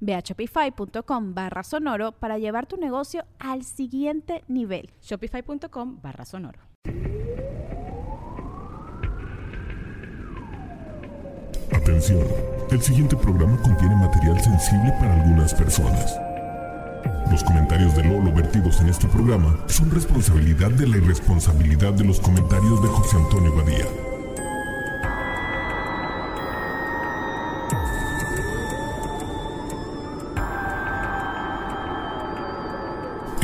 Ve a shopify.com barra sonoro para llevar tu negocio al siguiente nivel. Shopify.com barra sonoro. Atención, el siguiente programa contiene material sensible para algunas personas. Los comentarios de Lolo vertidos en este programa son responsabilidad de la irresponsabilidad de los comentarios de José Antonio Badía.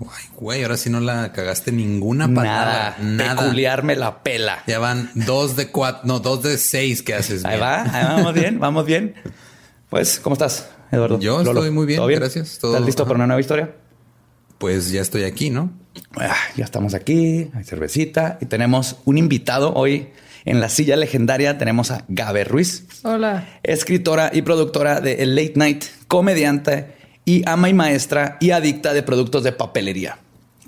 Ay, güey, ahora sí no la cagaste ninguna palabra. Nada. Peculiar me la pela. Ya van dos de cuatro, no, dos de seis que haces. Ahí va, ahí vamos bien, vamos bien. Pues, ¿cómo estás, Eduardo? Yo estoy muy bien, gracias. ¿Estás listo para una nueva historia? Pues ya estoy aquí, ¿no? Ah, ya estamos aquí, hay cervecita y tenemos un invitado hoy. En la silla legendaria tenemos a Gabe Ruiz. Hola. Escritora y productora de El Late Night, comediante y ama y maestra y adicta de productos de papelería.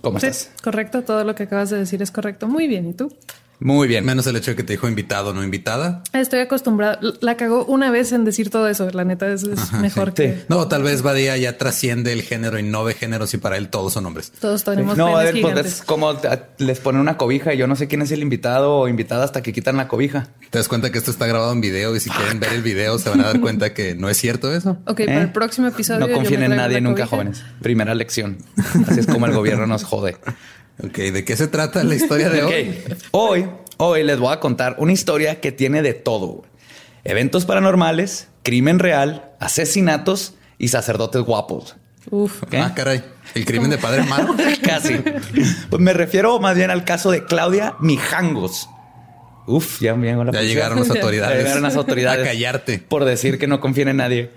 ¿Cómo Sí, estás? correcto. Todo lo que acabas de decir es correcto. Muy bien. ¿Y tú? Muy bien. Menos el hecho de que te dijo invitado, no invitada. Estoy acostumbrada. La cagó una vez en decir todo eso. La neta es, es mejor que No, tal vez Badía ya trasciende el género y no ve géneros y para él todos son hombres. todos tenemos No, a penes ver, pues es como les ponen una cobija y yo no sé quién es el invitado o invitada hasta que quitan la cobija. Te das cuenta que esto está grabado en video y si quieren ver el video se van a dar cuenta que no es cierto eso. Ok, ¿Eh? para el próximo episodio. No yo confíen me en nadie nunca, cobija. jóvenes. Primera lección. Así es como el gobierno nos jode. Ok, ¿de qué se trata la historia de hoy? Hoy, hoy les voy a contar una historia que tiene de todo. Eventos paranormales, crimen real, asesinatos y sacerdotes guapos. Uf. ¿Ok? Ah, caray. El crimen de padre malo. Casi. Pues me refiero más bien al caso de Claudia Mijangos. Uf, ya me la Ya llegaron las Ya autoridades. llegaron las autoridades. A callarte. Por decir que no confíen en nadie.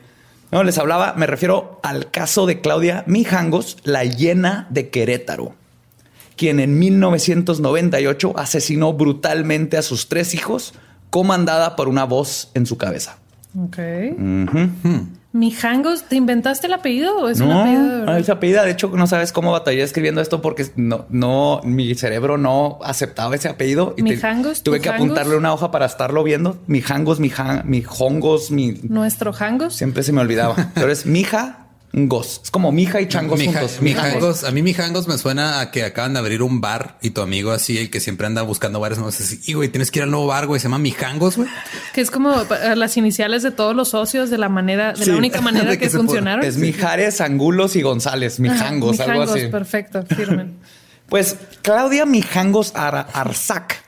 No, les hablaba, me refiero al caso de Claudia Mijangos, la llena de Querétaro, quien en 1998 asesinó brutalmente a sus tres hijos, comandada por una voz en su cabeza. Ok. Mijangos, ¿te inventaste el apellido o es un No, apellido de verdad? es apellida. De hecho, no sabes cómo batallé escribiendo esto porque no, no, mi cerebro no aceptaba ese apellido. Y te- ¿Mijangos? tuve ¿Tu que apuntarle una hoja para estarlo viendo. Mi jangos, mi, jan- mi jongos, mi. Nuestro Jangos. Siempre se me olvidaba. Pero es mija ngos. Es como mija y changos Mija- juntos. mijangos. A mí mijangos me suena a que acaban de abrir un bar y tu amigo así, el que siempre anda buscando bares nuevos, así, y güey, tienes que ir al nuevo bar, güey, se llama mijangos, güey. Que es como las iniciales de todos los socios de la manera, de Sí. la única manera que, funcionaron. Es Mijares, Angulos y González. Mijangos, algo así. Perfecto, firmen. Pues Claudia Mijangos Ar- Arzac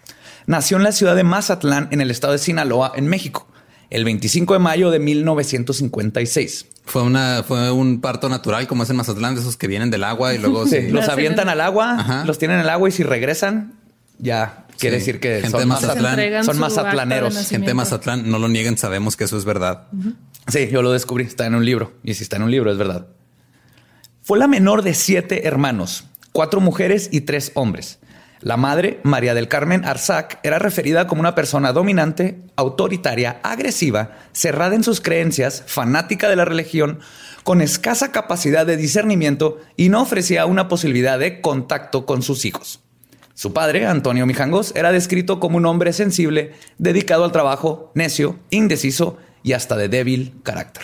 nació en la ciudad de Mazatlán, en el estado de Sinaloa, en México, el 25 de mayo de 1956. Fue una, fue un parto natural, como es en Mazatlán, de esos que vienen del agua y luego Sí, sí. los avientan al agua, Ajá. los tienen en el agua y si regresan, ya quiere Sí. decir que Gente son, de Mazatlán- son mazatlaneros. Gente de Mazatlán, no lo nieguen, sabemos que eso es verdad. Sí, yo lo descubrí, está en un libro. Y si está en un libro, es verdad. Fue la menor de siete hermanos, cuatro mujeres y tres hombres. La madre, María del Carmen Arzac, era referida como una persona dominante, autoritaria, agresiva, cerrada en sus creencias, fanática de la religión, con escasa capacidad de discernimiento y no ofrecía una posibilidad de contacto con sus hijos. Su padre, Antonio Mijangos, era descrito como un hombre sensible, dedicado al trabajo, necio, indeciso y hasta de débil carácter.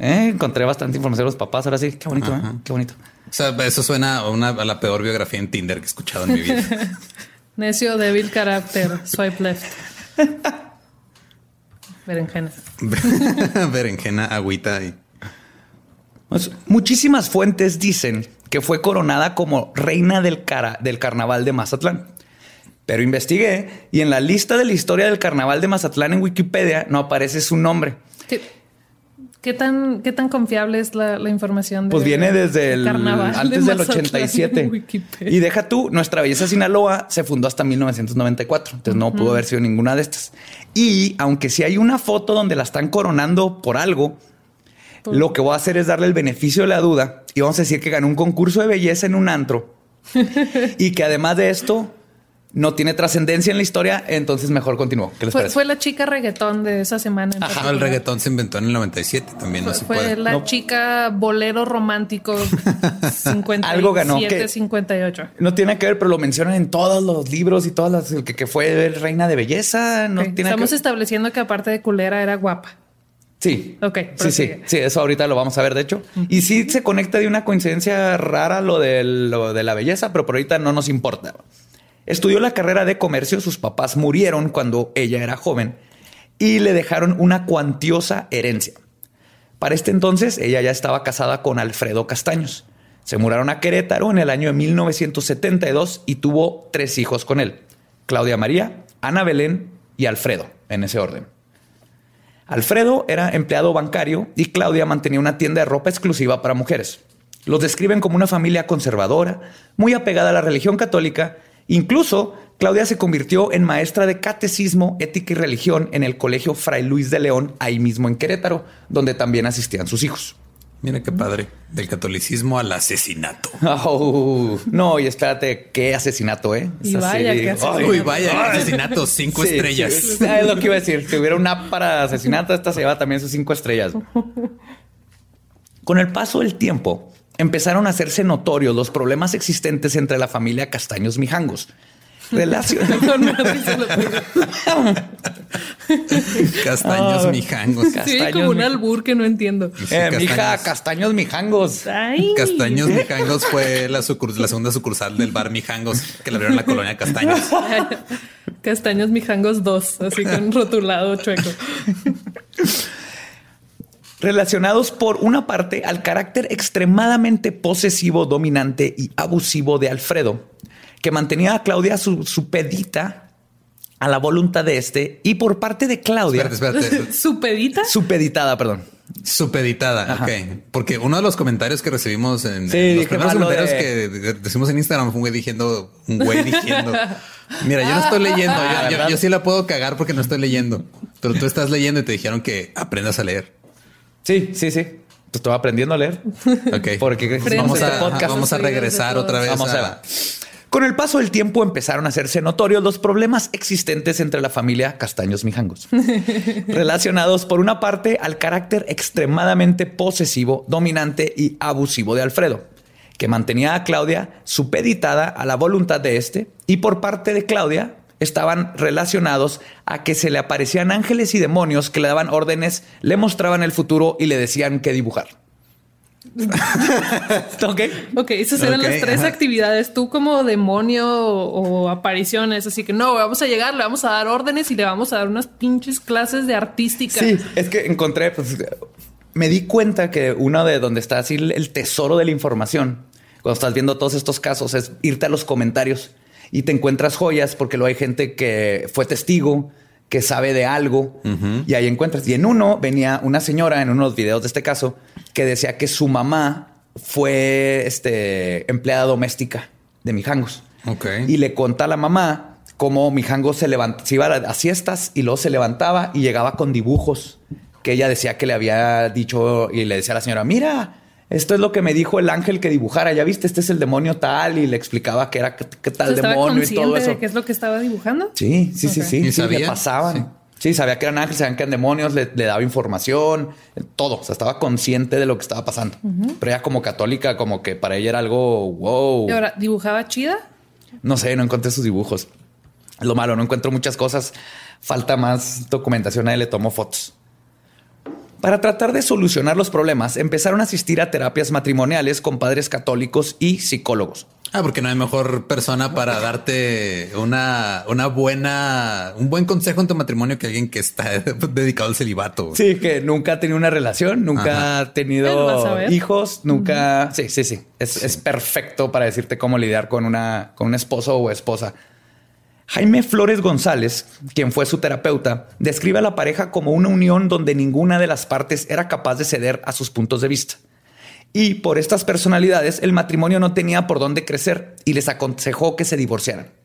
Eh, encontré bastante información de los papás. Ahora sí, qué bonito, ¿eh? qué bonito. O sea, eso suena a, una, a la peor biografía en Tinder que he escuchado en mi vida. Necio, débil carácter, swipe left. Berenjena. Berenjena, agüita y. Pues, muchísimas fuentes dicen que fue coronada como reina del, cara, del carnaval de Mazatlán. Pero investigué y en la lista de la historia del carnaval de Mazatlán en Wikipedia no aparece su nombre. ¿Qué, qué tan, qué tan confiable es la, la información? Pues de- viene desde el carnaval de antes del Mazatlán 87. en Wikipedia? Y deja tú, Nuestra Belleza Sinaloa se fundó hasta 1994. Entonces no pudo haber sido ninguna de estas. Y aunque sí hay una foto donde la están coronando por algo, lo que voy a hacer es darle el beneficio de la duda y vamos a decir que ganó un concurso de belleza en un antro y que además de esto no tiene trascendencia en la historia, entonces mejor continúo. ¿Qué les Fue, parece? fue la chica reggaetón de esa semana. en Ajá, el reggaetón se inventó en el 97 también, no Fue, se fue puede. la No. chica bolero romántico 57, Algo ganó, ¿qué? 58. No tiene que ver, pero lo mencionan en todos los libros y todas las que, que fue reina de belleza. No Ok, tiene Estamos que estableciendo que aparte de culera era guapa. Sí. Ok, Sí, sí. Sí, eso ahorita lo vamos a ver, de hecho. Y sí se conecta de una coincidencia rara lo de, lo de la belleza, pero por ahorita no nos importa. Estudió la carrera de comercio, sus papás murieron cuando ella era joven y le dejaron una cuantiosa herencia. Para este entonces, ella ya estaba casada con Alfredo Castaños. Se mudaron a Querétaro en el año de 1972 y tuvo tres hijos con él. Claudia María, Ana Belén y Alfredo, en ese orden. Alfredo era empleado bancario y Claudia mantenía una tienda de ropa exclusiva para mujeres. Los describen como una familia conservadora, muy apegada a la religión católica. Incluso Claudia se convirtió en maestra de catecismo, ética y religión en el Colegio Fray Luis de León, ahí mismo en Querétaro, donde también asistían sus hijos. Mira qué padre. Del catolicismo al asesinato. Oh, no, y espérate, qué asesinato, ¿eh? Y vaya, qué asesinato. Uy, vaya, qué asesinato, cinco Sí, estrellas. sí, es lo que iba a decir. Si hubiera una app para asesinato, esta se lleva también sus cinco estrellas. Con el paso del tiempo, empezaron a hacerse notorios los problemas existentes entre la familia Castaños Mijangos. Relación- Castaños Ah. mijangos. Sí, Castaños, como un albur que no entiendo. Sí, Eh, mija, castaños. Castaños Mijangos. Ay. Castaños Mijangos fue la, la segunda sucursal del bar Mijangos que le abrieron en la colonia Castaños. Castaños mijangos 2, así con rotulado chueco. Relacionados por una parte al carácter extremadamente posesivo, dominante y abusivo de Alfredo, que mantenía a Claudia su- supedita a la voluntad de este, y por parte de Claudia, Espérate, espérate. ¿Su pedita? supeditada, perdón. Supeditada, Ajá. ok. Porque uno de los comentarios que recibimos en Sí, en los primeros comentarios de- que de- decimos en Instagram fue un güey diciendo, un güey diciendo, mira, yo no estoy leyendo, Ah, yo- yo, ¿verdad? yo sí la puedo cagar porque no estoy leyendo, pero tú estás leyendo y te dijeron que aprendas a leer. Sí, sí, sí. Pues estoy aprendiendo a leer. Ok. Porque vamos este a, podcast- vamos a regresar otra vez. Vamos a a- ver. Con el paso del tiempo empezaron a hacerse notorios los problemas existentes entre la familia Castaños Mijangos, relacionados por una parte al carácter extremadamente posesivo, dominante y abusivo de Alfredo, que mantenía a Claudia supeditada a la voluntad de este, y por parte de Claudia estaban relacionados a que se le aparecían ángeles y demonios que le daban órdenes, le mostraban el futuro y le decían qué dibujar. ¿Ok? Ok, esas eran las tres ajá. actividades. Tú como demonio o, o apariciones. Así que no, vamos a llegar, le vamos a dar órdenes y le vamos a dar unas pinches clases de artística. Sí, es que encontré, pues me di cuenta que uno de donde está así el tesoro de la información, cuando estás viendo todos estos casos, es irte a los comentarios y te encuentras joyas porque luego hay gente que fue testigo, que sabe de algo y ahí encuentras. Y en uno venía una señora en unos videos de este caso que decía que su mamá fue este, empleada doméstica de Mijangos. Y le conta a la mamá cómo Mijango se levanta, se iba a a siestas y luego se levantaba y llegaba con dibujos que ella decía que le había dicho y le decía a la señora, mira, esto es lo que me dijo el ángel que dibujara, ya viste, este es el demonio tal y le explicaba que era qué, tal sea, ¿Estaba demonio y todo consciente eso. de qué es lo que estaba dibujando? Sí, sí, sí, sí. ¿Y sí, sabía? le pasaban. Sí. sabía que eran ángeles, sabían que eran demonios, le, le daba información, todo. O sea, estaba consciente de lo que estaba pasando. Pero ella como católica, como que para ella era algo wow. Y ahora, ¿dibujaba chida? No sé, no encontré sus dibujos. Lo malo, no encuentro muchas cosas. Falta más documentación. A él le tomó fotos. Para tratar de solucionar los problemas, empezaron a asistir a terapias matrimoniales con padres católicos y psicólogos. Ah, porque no hay mejor persona para darte una, una buena, un buen consejo en tu matrimonio que alguien que está dedicado al celibato. Sí, que nunca ha tenido una relación, nunca ha tenido hijos, nunca. Sí, sí, sí. Es, es, perfecto para decirte cómo lidiar con una, con un esposo o esposa. Jaime Flores González, quien fue su terapeuta, describe a la pareja como una unión donde ninguna de las partes era capaz de ceder a sus puntos de vista. Y por estas personalidades, el matrimonio no tenía por dónde crecer y les aconsejó que se divorciaran.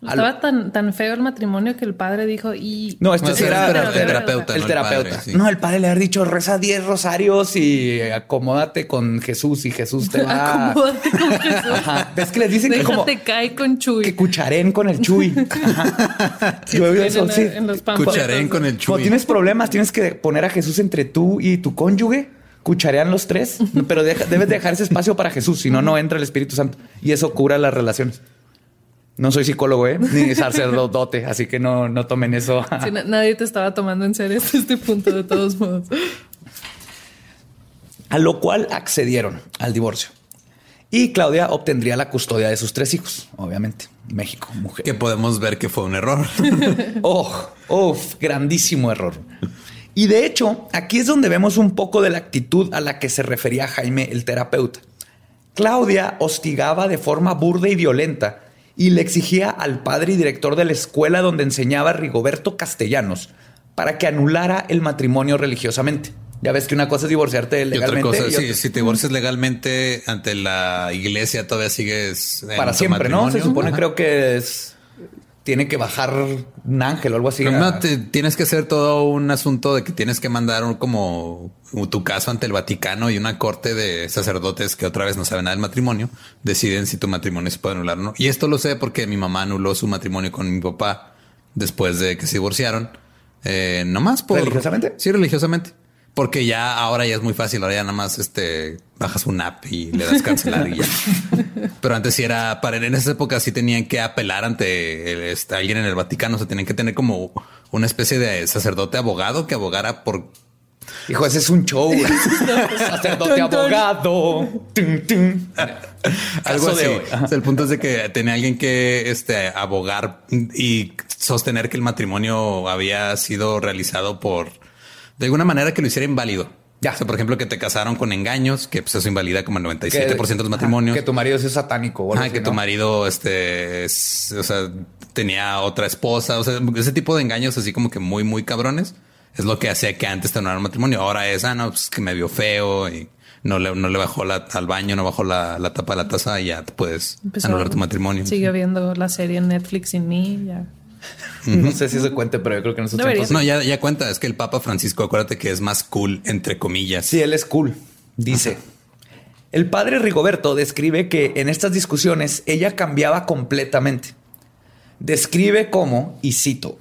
Estaba tan, tan feo el matrimonio que el padre dijo y... No, este era el terapeuta. El terapeuta. No, el padre le ha dicho reza 10 rosarios y acomódate con Jesús y Jesús te va... acomódate con Jesús. Ajá. ¿Ves que les dicen que como... cae con Chuy. Que cucharen con el Chuy. Yo eso, sí. cucharen con el Chuy. Cuando tienes problemas, tienes que poner a Jesús entre tú y tu cónyuge cucharean los tres, pero debes dejar ese espacio para Jesús, si no, no entra el Espíritu Santo y eso cura las relaciones. No soy psicólogo, ¿eh? ni sacerdote, así que no, no tomen eso. nadie te estaba tomando en serio hasta este punto, de todos modos. A lo cual accedieron al divorcio. Y Claudia obtendría la custodia de sus tres hijos, obviamente. México, mujer. Que podemos ver que fue un error. oh, oh, grandísimo error. Y de hecho, aquí es donde vemos un poco de la actitud a la que se refería Jaime el terapeuta. Claudia hostigaba de forma burda y violenta y le exigía al padre y director de la escuela donde enseñaba Rigoberto Castellanos para que anulara el matrimonio religiosamente. Ya ves que una cosa es divorciarte legalmente. Y otra cosa, si te divorcias legalmente ante la iglesia, todavía sigues. Para siempre, ¿no? Se supone, creo que es tiene que bajar un ángel o algo así. no, tienes que hacer todo un asunto de que tienes que mandar un, como tu caso ante el Vaticano y una corte de sacerdotes que otra vez no saben nada del matrimonio, deciden si tu matrimonio se puede anular o no. Y esto lo sé porque mi mamá anuló su matrimonio con mi papá después de que se divorciaron. Eh, no más por... ¿Religiosamente? Sí, religiosamente. Porque ya ahora ya es muy fácil, ahora ya nada más este bajas un app y le das cancelar y ya. Pero antes sí era para en esa época sí tenían que apelar ante este, alguien en el Vaticano, o sea, tenían que tener como una especie de sacerdote abogado que abogara por Hijo, ese es un show. Sacerdote abogado. Algo así. el punto es de que tenía alguien que este, abogar y sostener que el matrimonio había sido realizado por de alguna manera que lo hiciera inválido. Ya. O sea, por ejemplo, que te casaron con engaños, que pues eso invalida como el 97% de los matrimonios. que tu marido es satánico. ah, que tu marido, este, o sea, tenía otra esposa. O sea, ese tipo de engaños así como que muy, muy cabrones. Es lo que hacía que antes tener un matrimonio. Ahora es, ah, no, pues que me vio feo y no le, no le bajó la, al baño, no bajó la, tapa de la taza y ya puedes anular tu matrimonio. Sigue viendo la serie en Netflix sin mí, ya. No sé si se cuente, pero yo creo que no se No, ya, ya cuenta. Es que el Papa Francisco, acuérdate que es más cool, entre comillas. Sí, él es cool. Dice. El padre Rigoberto describe que en estas discusiones ella cambiaba completamente. Describe cómo, y cito,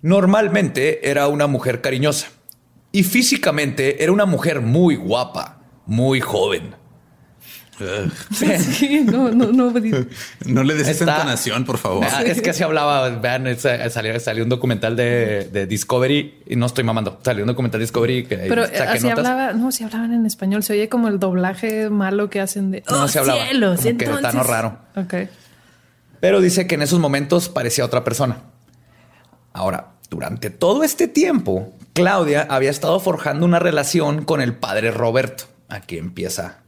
normalmente era una mujer cariñosa y físicamente era una mujer muy guapa, muy joven. No, no, no. no le des esa entonación, por favor. Ah, es que así hablaba. Vean, salió, salió, un documental de, Discovery y no estoy mamando. Salió un documental de Discovery que. Pero así hablaba, no, si hablaban en español. Se oye como el doblaje malo que hacen de. No, oh, se hablaba. Cielos, como que tan raro. Ok. Pero dice que en esos momentos parecía otra persona. Ahora, durante todo este tiempo, Claudia había estado forjando una relación con el padre Roberto. Aquí empieza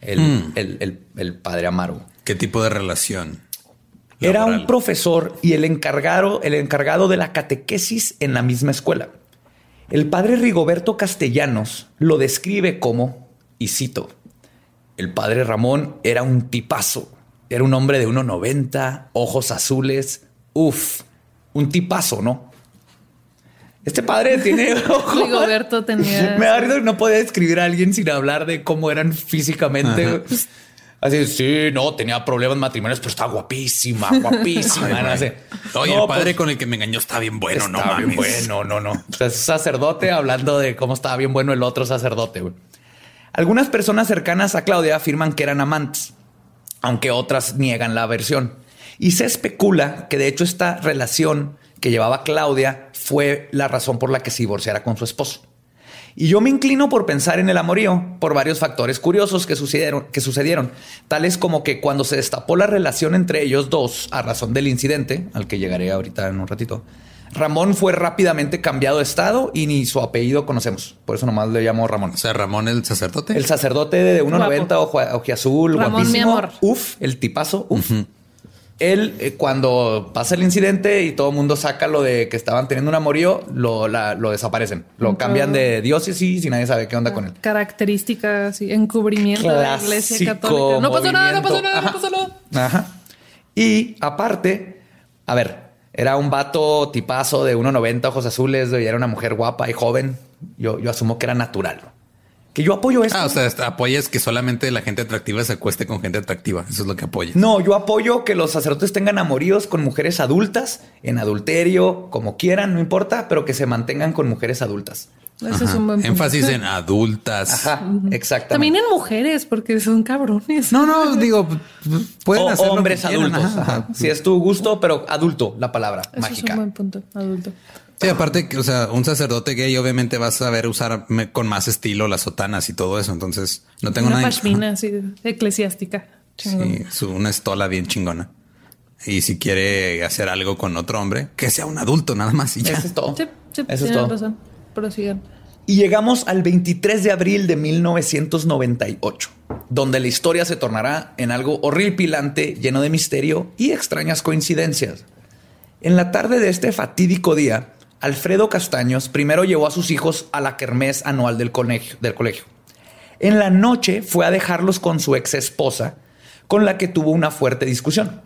Hmm. el, padre Amaro. ¿Qué tipo de relación? Era un profesor y el encargado, el encargado de la catequesis en la misma escuela. El padre Rigoberto Castellanos lo describe como, y cito, el padre Ramón era un tipazo, era un hombre de 1,90, ojos azules, uff, un tipazo, ¿no? Este padre tiene Rigoberto tenía. Me da risa no podía describir a alguien sin hablar de cómo eran físicamente. Así, sí, no, tenía problemas matrimoniales, pero está guapísima, guapísima. Oye, el padre pues, con el que me engañó está bien bueno, no mames. Bien bueno, no, no. es sacerdote hablando de cómo estaba bien bueno el otro sacerdote. Algunas personas cercanas a Claudia afirman que eran amantes, aunque otras niegan la versión. Y se especula que de hecho esta relación que llevaba Claudia fue la razón por la que se divorciara con su esposo. Y yo me inclino por pensar en el amorío por varios factores curiosos que sucedieron, que sucedieron, tales como que cuando se destapó la relación entre ellos dos a razón del incidente, al que llegaré ahorita en un ratito, Ramón fue rápidamente cambiado de estado y ni su apellido conocemos. Por eso nomás le llamo Ramón. O sea, Ramón el sacerdote. El sacerdote de 1.90, ojo, ojiazul, Ramón, mi amor. Uf, el tipazo, uf. Él, eh, cuando pasa el incidente y todo el mundo saca lo de que estaban teniendo un amorío, lo, la- lo desaparecen. Lo cambian de diócesis y nadie sabe qué onda con él. Características y encubrimiento de la iglesia Clásico católica. No pasó nada, no pasó nada, no pasó nada. Ajá. Y aparte, a ver, era un vato tipazo de 1.90, ojos azules, y era una mujer guapa y joven. Yo, yo asumo que era natural. Que yo apoyo esto. Ah, o sea, apoyas que solamente la gente atractiva se acueste con gente atractiva. Eso es lo que apoyas. No, yo apoyo que los sacerdotes tengan amoríos con mujeres adultas, en adulterio, como quieran, no importa, pero que se mantengan con mujeres adultas. Ese es un buen punto. Énfasis en adultas. Ajá, exactamente. También en mujeres, porque son cabrones. No, no, digo, pueden O hacer lo que hombres adultos. ajá. Ajá. Si es tu gusto, pero adulto, la palabra Eso es mágica. un buen punto, adulto. Sí, aparte que, o sea, un sacerdote gay obviamente vas a saber usar con más estilo las sotanas y todo eso. Entonces, no tengo Una nada. pashmina así, eclesiástica. Chingón. Sí, su- una estola bien chingona. Y si quiere hacer algo con otro hombre, que sea un adulto nada más y ya. Eso es todo. Sí, sí, Eso es todo. razón. Prosigan. Y llegamos al 23 de abril de 1998, donde la historia se tornará en algo horripilante, lleno de misterio y extrañas coincidencias. En la tarde de este fatídico día, Alfredo Castaños primero llevó a sus hijos a la kermés anual del colegio. En la noche fue a dejarlos con su ex esposa, con la que tuvo una fuerte discusión.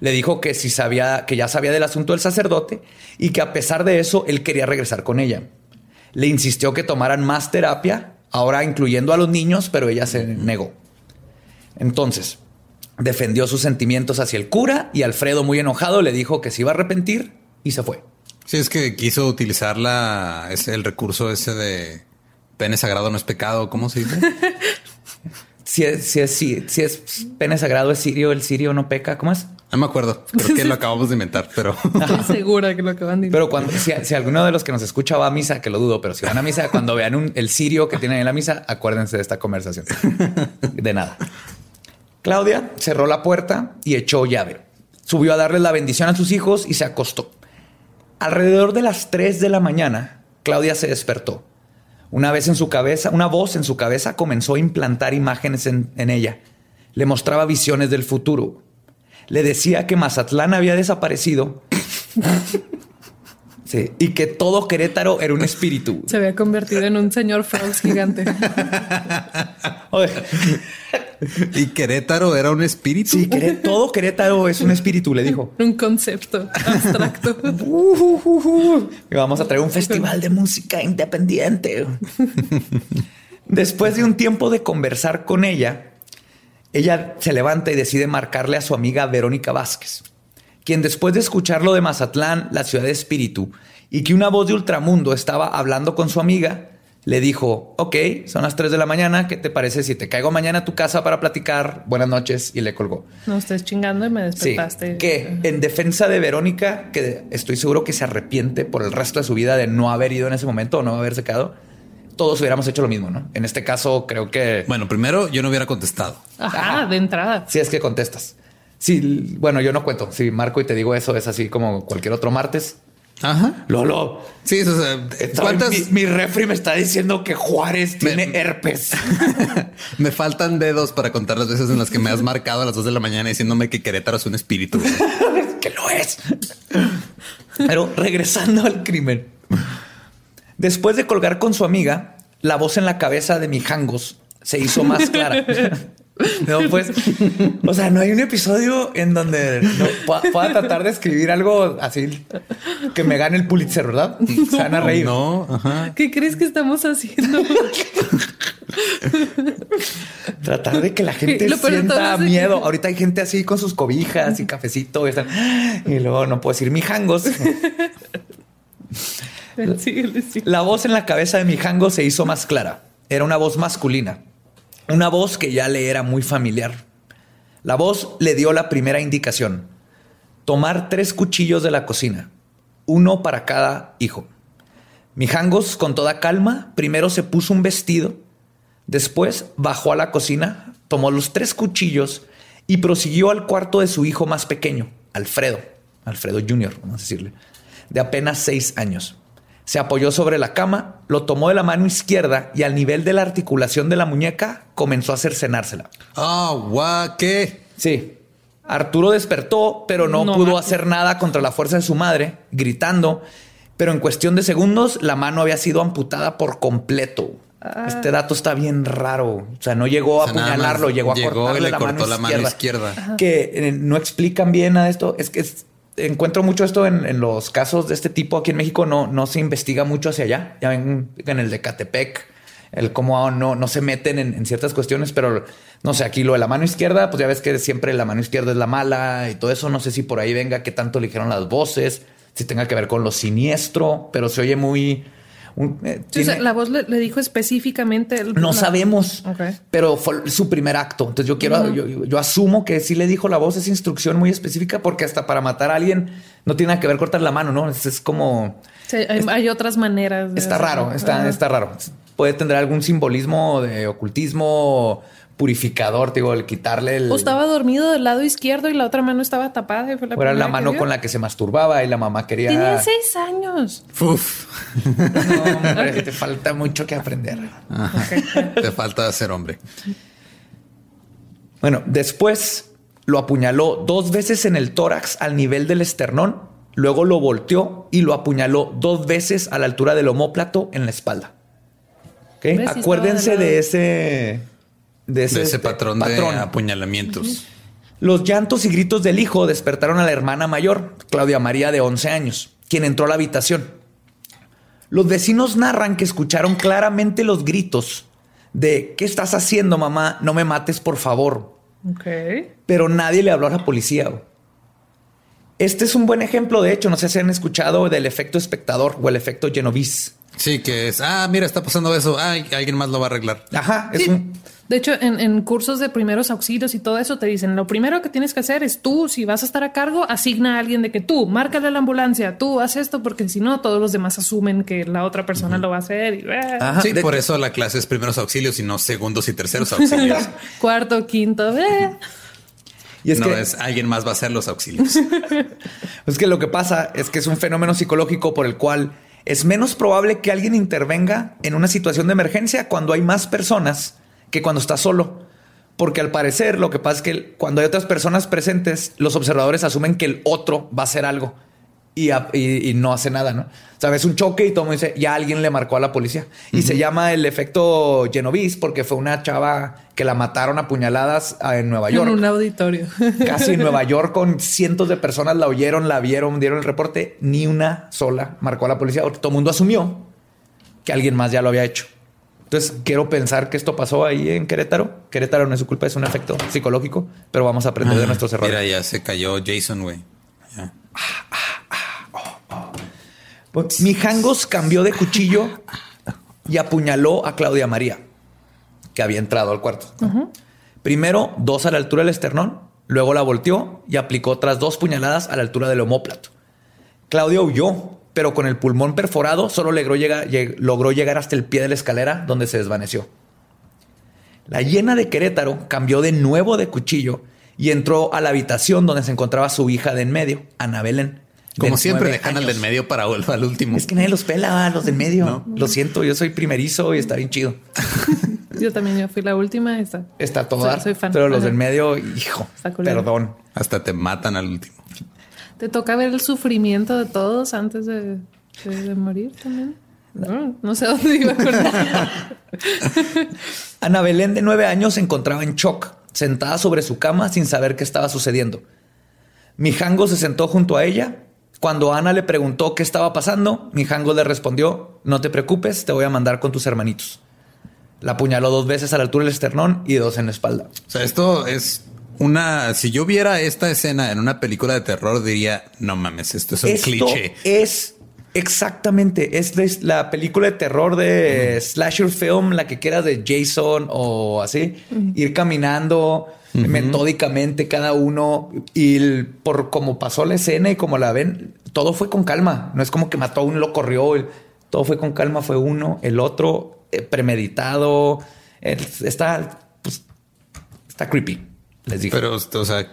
Le dijo que si sabía, que ya sabía del asunto del sacerdote y que a pesar de eso él quería regresar con ella. Le insistió que tomaran más terapia, ahora incluyendo a los niños, pero ella se negó. Entonces, defendió sus sentimientos hacia el cura y Alfredo, muy enojado, le dijo que se iba a arrepentir y se fue. Sí, es que quiso utilizar la, ese, el recurso ese de pene sagrado no es pecado. ¿Cómo se dice? Si es, si es, si, si es pene sagrado, es sirio, el sirio no peca, ¿cómo es? No me acuerdo. Creo que lo acabamos de inventar, pero Estoy segura que lo acaban de decir. Pero cuando, si, si alguno de los que nos escucha va a misa, que lo dudo, pero si van a misa, cuando vean un- el sirio que tienen en la misa, acuérdense de esta conversación. De nada. Claudia cerró la puerta y echó llave. Subió a darle la bendición a sus hijos y se acostó. Alrededor de las 3 de la mañana, Claudia se despertó. Una vez en su cabeza, una voz en su cabeza comenzó a implantar imágenes en, en ella. Le mostraba visiones del futuro. Le decía que Mazatlán había desaparecido Sí, y que todo Querétaro era un espíritu. Se había convertido en un señor Frogs gigante. Oye, y Querétaro era un espíritu. Sí, Queré- todo Querétaro es un espíritu, le dijo. un concepto abstracto. Y vamos a traer un festival de música independiente. Después de un tiempo de conversar con ella, ella se levanta y decide marcarle a su amiga Verónica Vázquez, quien después de escuchar lo de Mazatlán, la ciudad de espíritu, y que una voz de ultramundo estaba hablando con su amiga, le dijo, ok, son las 3 de la mañana, ¿qué te parece si te caigo mañana a tu casa para platicar? Buenas noches, y le colgó. No estés chingando y me Sí, despertaste. que en defensa de Verónica, que estoy seguro que se arrepiente por el resto de su vida de no haber ido en ese momento o no haberse quedado, todos hubiéramos hecho lo mismo, ¿no? En este caso, creo que Bueno, primero yo no hubiera contestado. Ajá, de entrada. si es que contestas. Sí, bueno, yo no cuento. Si marco y te digo eso, es así como cualquier otro martes. Ajá. Lolo, Sí, o sea, estoy- ¿cuántas? mi, mi refri me está diciendo que Juárez tiene herpes. me faltan dedos para contar las veces en las que me has marcado a las dos de la mañana diciéndome que Querétaro es un espíritu. que lo es. Pero regresando al crimen. Después de colgar con su amiga, la voz en la cabeza de Mijangos se hizo más clara. No, pues, o sea, no hay un episodio en donde no pueda, pueda tratar de escribir algo así que me gane el Pulitzer, ¿verdad? Se van a reír. No, ajá. ¿Qué crees que estamos haciendo? Tratar de que la gente sienta miedo. Ahorita hay gente así con sus cobijas y cafecito y, están- y luego no puedo decir mijangos. Síguele, sí. La voz en la cabeza de Mijango se hizo más clara. Era una voz masculina. Una voz que ya le era muy familiar. La voz le dio la primera indicación. Tomar tres cuchillos de la cocina. Uno para cada hijo. Mijangos, con toda calma, primero se puso un vestido, después bajó a la cocina, tomó los tres cuchillos y prosiguió al cuarto de su hijo más pequeño, Alfredo, Alfredo Jr., vamos a decirle, de apenas seis años. Se apoyó sobre la cama, lo tomó de la mano izquierda y al nivel de la articulación de la muñeca comenzó a cercenársela. Ah, guau, ¿qué? Sí. Arturo despertó, pero no, No pudo hacer nada contra la fuerza de su madre, gritando. Pero en cuestión de segundos, la mano había sido amputada por completo. Este dato está bien raro. O sea, no llegó O a sea, apuñalarlo, llegó a llegó y cortarle le la, cortó mano, la mano izquierda. izquierda. Que eh, no explican bien a esto. Es que es- encuentro mucho esto en, los casos de este tipo aquí en México. No, no se investiga mucho hacia allá. Ya ven en el de Catepec, el cómo no, no se meten en, en ciertas cuestiones, pero no sé, aquí lo de la mano izquierda, pues ya ves que siempre la mano izquierda es la mala y todo eso. No sé si por ahí venga qué tanto le dijeron las voces, si tenga que ver con lo siniestro, pero se oye muy. Un- eh, tiene- la voz le, le dijo específicamente. el- no la- sabemos, pero fue su primer acto. Entonces yo quiero, yo, yo- yo asumo que sí le dijo la voz esa instrucción muy específica porque hasta para matar a alguien no tiene nada que ver cortar la mano, ¿no? Es, es como Sí, hay, hay otras maneras. de está hacerlo. raro, está, está raro. Puede tener algún simbolismo de ocultismo purificador, te digo, el quitarle el O estaba dormido del lado izquierdo y la otra mano estaba tapada. y fue la fuera la mano con la que se masturbaba y la mamá quería. Tenía seis años. Uf. No, hombre, te falta mucho que aprender. Te falta ser hombre. Bueno, después lo apuñaló dos veces en el tórax al nivel del esternón, luego lo volteó y lo apuñaló dos veces a la altura del omóplato en la espalda. Acuérdense de lado. De ese, de este, patrón, de apuñalamientos. Los llantos y gritos del hijo despertaron a la hermana mayor, Claudia María, de 11 años, quien entró a la habitación. Los vecinos narran que escucharon claramente los gritos de ¿qué estás haciendo, mamá? No me mates, por favor. Ok. Pero nadie le habló a la policía. Este es un buen ejemplo, de hecho, no sé si han escuchado del efecto espectador o el efecto Genovese. Sí, que es, ah, mira, está pasando eso. Ay, alguien más lo va a arreglar. Ajá, es Sí. un... De hecho, en, en cursos de primeros auxilios y todo eso te dicen, lo primero que tienes que hacer es tú, si vas a estar a cargo, asigna a alguien de que tú, márcale a la ambulancia, tú haz esto, porque si no, todos los demás asumen que la otra persona lo va a hacer. Y, eh, Ajá, sí, de- por eso la clase es primeros auxilios y no segundos y terceros auxilios. Cuarto, quinto, eh. Y es no que es alguien más va a hacer los auxilios. Es que lo que pasa es que es un fenómeno psicológico por el cual es menos probable que alguien intervenga en una situación de emergencia cuando hay más personas que cuando está solo. Porque al parecer lo que pasa es que cuando hay otras personas presentes, los observadores asumen que el otro va a hacer algo y, a- y- y no hace nada, ¿no? Sabes, un choque y todo el mundo dice, ya alguien le marcó a la policía. Y se llama el efecto Genovese porque fue una chava que la mataron a puñaladas ah, en Nueva York En un auditorio. casi en Nueva York con cientos de personas la oyeron, la vieron, dieron el reporte, ni una sola marcó a la policía, porque todo el mundo asumió que alguien más ya lo había hecho. Entonces, quiero pensar que esto pasó ahí en Querétaro. Querétaro no es su culpa, es un efecto psicológico, pero vamos a aprender de nuestros errores. Mira, ya se cayó Jason, güey. Ya. Pues, Mijangos cambió de cuchillo y apuñaló a Claudia María, que había entrado al cuarto. Primero, dos a la altura del esternón, luego la volteó y aplicó otras dos puñaladas a la altura del omóplato. Claudia huyó, pero con el pulmón perforado solo logró llegar, lleg- logró llegar hasta el pie de la escalera donde se desvaneció. La llena de Querétaro cambió de nuevo de cuchillo y entró a la habitación donde se encontraba su hija de en medio, Ana Belén. De Como siempre, dejan al años. del medio para volver al último. Es que nadie los pela, los del medio. No. Lo siento, yo soy primerizo y está bien chido. Yo también yo fui la última. Está. Está todo Soy- fan. pero los del medio, hijo, perdón. Hasta te matan al último. Te toca ver el sufrimiento de todos antes de, de- de morir también. No, no sé a dónde iba con. Ana Belén, de nueve años, se encontraba en shock, sentada sobre su cama sin saber qué estaba sucediendo. Mijango se sentó junto a ella. Cuando Ana le preguntó qué estaba pasando, Mijango le respondió, no te preocupes, te voy a mandar con tus hermanitos. La apuñaló dos veces a la altura del esternón y dos en la espalda. O sea, esto es una. Si yo viera esta escena en una película de terror, diría, no mames, esto es un Esto cliché. es exactamente, es la- la película de terror de slasher film, la que quieras de Jason o así, ir caminando metódicamente cada uno y el- por como pasó la escena y como la ven, todo fue con calma. No es como que mató a uno y lo corrió. el- Todo fue con calma, fue uno, el otro eh, premeditado. El- está, pues, está creepy. Les dije. Pero, o sea,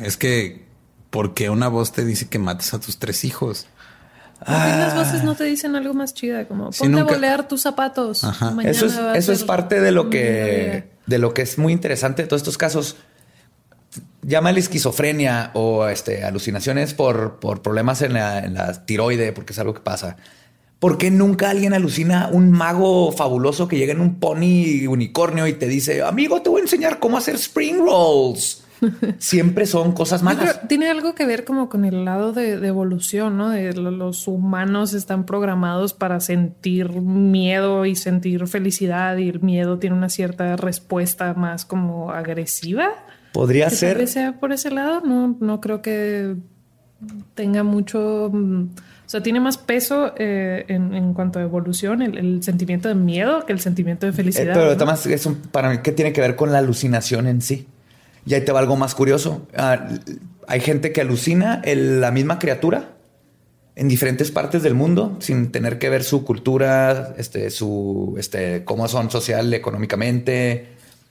es que, ¿por qué una voz te dice que mates a tus tres hijos? ¿Por qué las voces no te dicen algo más chida? Como Sí, ponte nunca- a bolear tus zapatos. Mañana eso es, eso es parte de lo que día". De lo que es muy interesante de todos estos casos. Llámale esquizofrenia o este, alucinaciones por, por problemas en la, en la tiroide, porque es algo que pasa. ¿Por qué nunca alguien alucina un mago fabuloso que llega en un pony unicornio y te dice, amigo, te voy a enseñar cómo hacer spring rolls? Siempre son cosas malas. tiene algo que ver como con el lado de, de evolución, ¿no? De los humanos están programados para sentir miedo y sentir felicidad y el miedo tiene una cierta respuesta más como agresiva. Podría Que ser. sea por ese lado. No, no creo que tenga mucho. mm, O sea, tiene más peso eh, en, en cuanto a evolución el, el sentimiento de miedo que el sentimiento de Eh, felicidad. pero ¿no? además, es un- para mí, ¿qué tiene que ver con la alucinación en sí? Y ahí te va algo más curioso. Ah, hay gente que alucina el- la misma criatura en diferentes partes del mundo sin tener que ver su cultura, este, su, este, cómo son social, económicamente,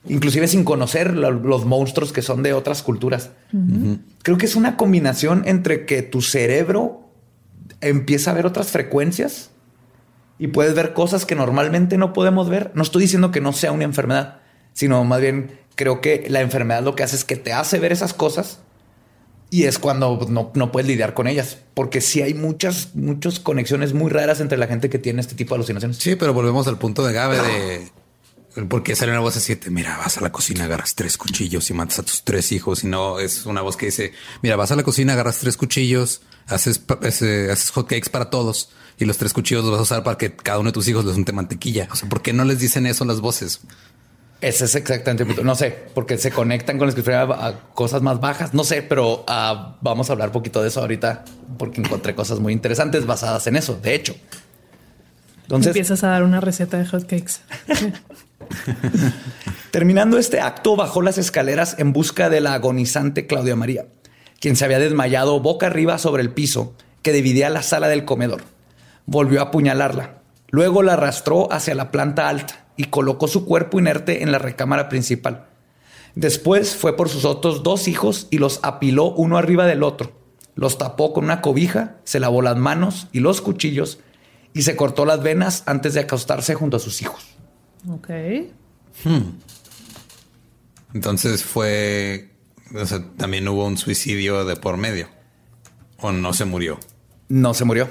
inclusive sin conocer lo- los monstruos que son de otras culturas. Creo que es una combinación entre que tu cerebro empieza a ver otras frecuencias y puedes ver cosas que normalmente no podemos ver. No estoy diciendo que no sea una enfermedad, sino más bien creo que la enfermedad lo que hace es que te hace ver esas cosas y es cuando no, no puedes lidiar con ellas, porque sí hay muchas, muchas conexiones muy raras entre la gente que tiene este tipo de alucinaciones. Sí, pero volvemos al punto de Gabe de porque sale una voz así, mira, vas a la cocina, agarras tres cuchillos y matas a tus tres hijos. Y no es una voz que dice, mira, vas a la cocina, agarras tres cuchillos, haces, haces hot cakes para todos y los tres cuchillos los vas a usar para que cada uno de tus hijos les unte mantequilla. O sea, ¿por qué no les dicen eso las voces? Ese es exactamente el punto. No sé, porque se conectan con la esquizofrenia a cosas más bajas. No sé, pero ah, vamos a hablar un poquito de eso ahorita, porque encontré cosas muy interesantes basadas en eso, de hecho. Entonces, Empiezas a dar una receta de hotcakes. Terminando este acto, bajó las escaleras en busca de la agonizante Claudia María, quien se había desmayado boca arriba sobre el piso que dividía la sala del comedor. Volvió a apuñalarla. Luego la arrastró hacia la planta alta y colocó su cuerpo inerte en la recámara principal. Después fue por sus otros dos hijos y los apiló uno arriba del otro. Los tapó con una cobija, se lavó las manos y los cuchillos y se cortó las venas antes de acostarse junto a sus hijos. Ok. Entonces fue, o sea, también hubo un suicidio de por medio. O no se murió. No se murió.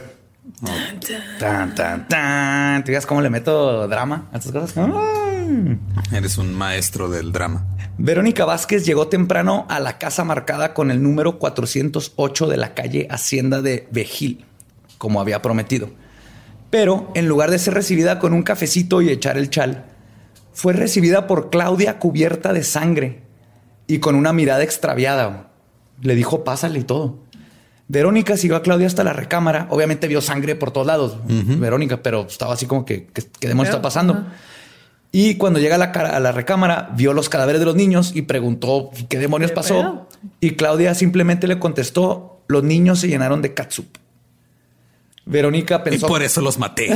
Tan, tan, tan. ¿Te digas cómo le meto drama a estas cosas? Ay. Eres un maestro del drama. Verónica Vázquez llegó temprano a la casa marcada con el número 408 de la calle Hacienda de Vejil, como había prometido. Pero en lugar de ser recibida con un cafecito y echar el chal, fue recibida por Claudia cubierta de sangre y con una mirada extraviada. Le dijo, pásale y todo. Verónica siguió a Claudia hasta la recámara. Obviamente vio sangre por todos lados, Verónica, pero estaba así como que, ¿qué, qué demonios está pasando? Y cuando llega a la, cara- a la recámara, vio los cadáveres de los niños y preguntó qué demonios ¿Qué pasó. pedo? Y Claudia simplemente le contestó, los niños se llenaron de catsup. Verónica Y pensó, por eso los maté.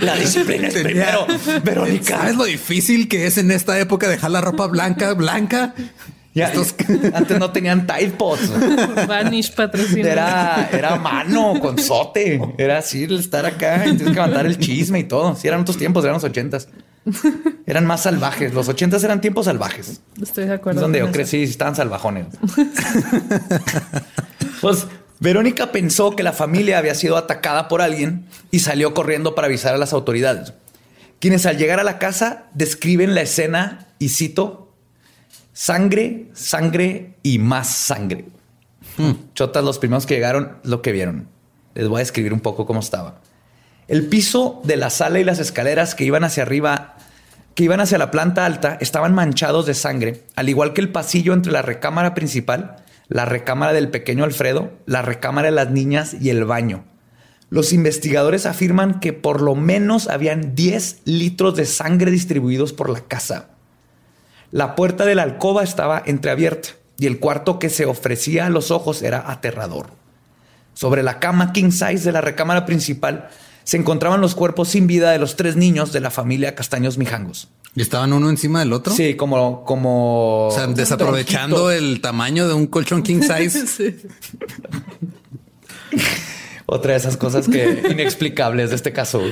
la disciplina es Tenía- primero. Verónica. ¿Sabes lo difícil que es en esta época dejar la ropa blanca, blanca? Ya, Estos- antes no tenían Tide Pods. Vanish patrocina. Era, era mano con sote. Era así el estar acá y tienes que aguantar el chisme y todo. Si eran otros tiempos, eran los ochentas. Eran más salvajes. Los ochentas eran tiempos salvajes. Estoy de Es acuerdo. donde con yo eso. crecí, estaban salvajones. pues Verónica pensó que la familia había sido atacada por alguien y salió corriendo para avisar a las autoridades, quienes al llegar a la casa describen la escena y cito, sangre, sangre y más sangre. Chotas, los primeros que llegaron, lo que vieron. Les voy a describir un poco cómo estaba. El piso de la sala y las escaleras que iban hacia arriba, que iban hacia la planta alta, estaban manchados de sangre, al igual que el pasillo entre la recámara principal, la recámara del pequeño Alfredo, la recámara de las niñas y el baño. Los investigadores afirman que por lo menos habían 10 litros de sangre distribuidos por la casa. La puerta de la alcoba estaba entreabierta y el cuarto que se ofrecía a los ojos era aterrador. Sobre la cama king size de la recámara principal se encontraban los cuerpos sin vida de los tres niños de la familia Castaños Mijangos. ¿Y estaban uno encima del otro? Sí, como, como. O sea, desaprovechando el tamaño de un colchón king size. Otra de esas cosas que inexplicables de este caso.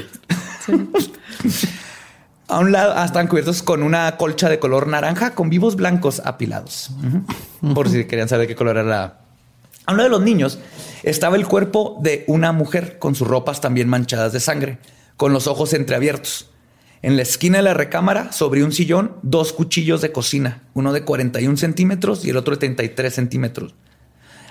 A un lado ah, están cubiertos con una colcha de color naranja con vivos blancos apilados. Por si querían saber qué color era la. A uno de los niños estaba el cuerpo de una mujer con sus ropas también manchadas de sangre, con los ojos entreabiertos. En la esquina de la recámara, sobre un sillón, dos cuchillos de cocina, uno de 41 centímetros y el otro de 33 centímetros.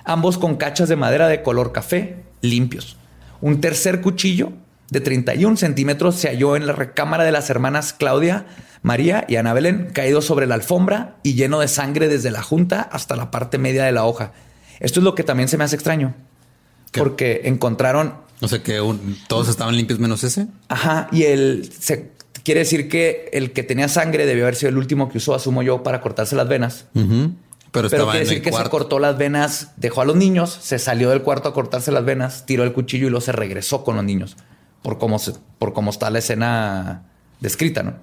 Ambos con cachas de madera de color café, limpios. Un tercer cuchillo de 31 centímetros se halló en la recámara de las hermanas Claudia, María y Ana Belén, caído sobre la alfombra y lleno de sangre desde la junta hasta la parte media de la hoja. Esto es lo que también se me hace extraño. Porque encontraron. O sea que todos estaban limpios menos ese. Ajá. Y el se quiere decir que el que tenía sangre debió haber sido el último que usó, asumo yo, para cortarse las venas. Pero, quiere decir que se cortó las venas, dejó a los niños, se salió del cuarto a cortarse las venas, tiró el cuchillo y luego se regresó con los niños. Por cómo, se, por cómo está la escena descrita, ¿no?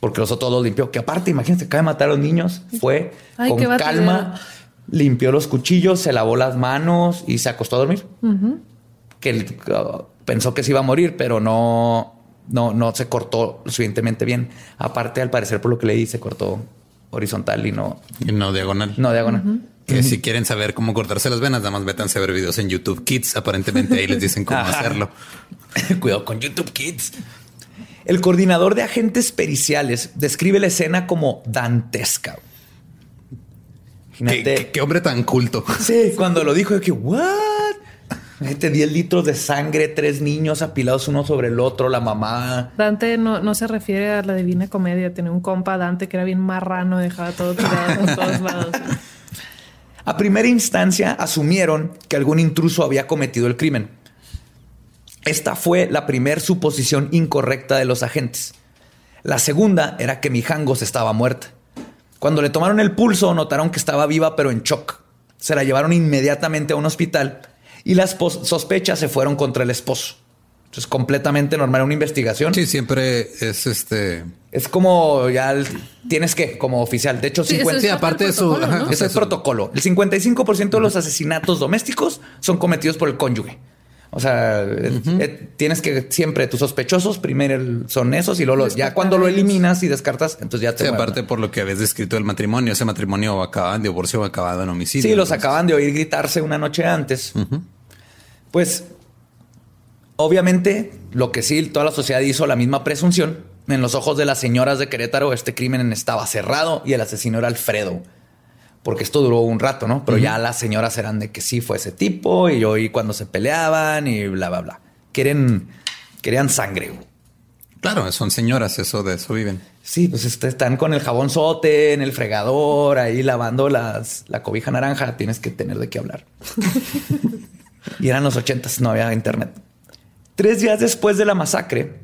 Porque los otros los limpió. Que aparte, imagínense, acaba de matar a los niños. Fue con calma limpió los cuchillos, se lavó las manos y se acostó a dormir. Que uh, pensó que se iba a morir, pero no, no, no se cortó lo suficientemente bien. Aparte, al parecer, por lo que leí, se cortó horizontal y no, y no diagonal. No diagonal. Que si quieren saber cómo cortarse las venas, nada más métanse a ver videos en YouTube Kids. Aparentemente ahí les dicen cómo hacerlo. Cuidado con YouTube Kids. El coordinador de agentes periciales describe la escena como dantesca. ¿Qué, hombre tan culto. Sí, cuando lo dijo, yo que, ¿what? Este 10 litros de sangre, tres niños apilados uno sobre el otro, la mamá. Dante no, no se refiere a la divina comedia. Tiene un compa Dante que era bien marrano, dejaba todo tirado por todos lados. A primera instancia asumieron que algún intruso había cometido el crimen. Esta fue la primera suposición incorrecta de los agentes. La segunda era que Mijangos estaba muerta. Cuando le tomaron el pulso, notaron que estaba viva, pero en shock. Se la llevaron inmediatamente a un hospital y las sospechas se fueron contra el esposo. Es completamente normal una investigación. Sí, siempre es este. Es como ya tienes que, como oficial. De hecho, sí, aparte de su. Ese es protocolo. El 55% de los asesinatos domésticos son cometidos por el cónyuge. O sea, eh, tienes que siempre tus sospechosos primero son esos y luego ya cuando lo eliminas y descartas, entonces ya te. Sí, aparte por lo que habías descrito del matrimonio, ese matrimonio acababa en divorcio o acababa en homicidio. Sí, los acaban de oír gritarse una noche antes. Pues obviamente lo que sí toda la sociedad hizo la misma presunción. En los ojos de las señoras de Querétaro, este crimen estaba cerrado y el asesino era Alfredo porque esto duró un rato, ¿no? Pero ya las señoras eran de que sí fue ese tipo y yo oí cuando se peleaban y bla, bla, bla. Quieren, querían sangre. Claro, son señoras, eso de eso viven. Sí, pues este, están con el jabón sote en el fregador, ahí lavando las, la cobija naranja. Tienes que tener de qué hablar. y eran los ochentas, no había internet. Tres días después de la masacre,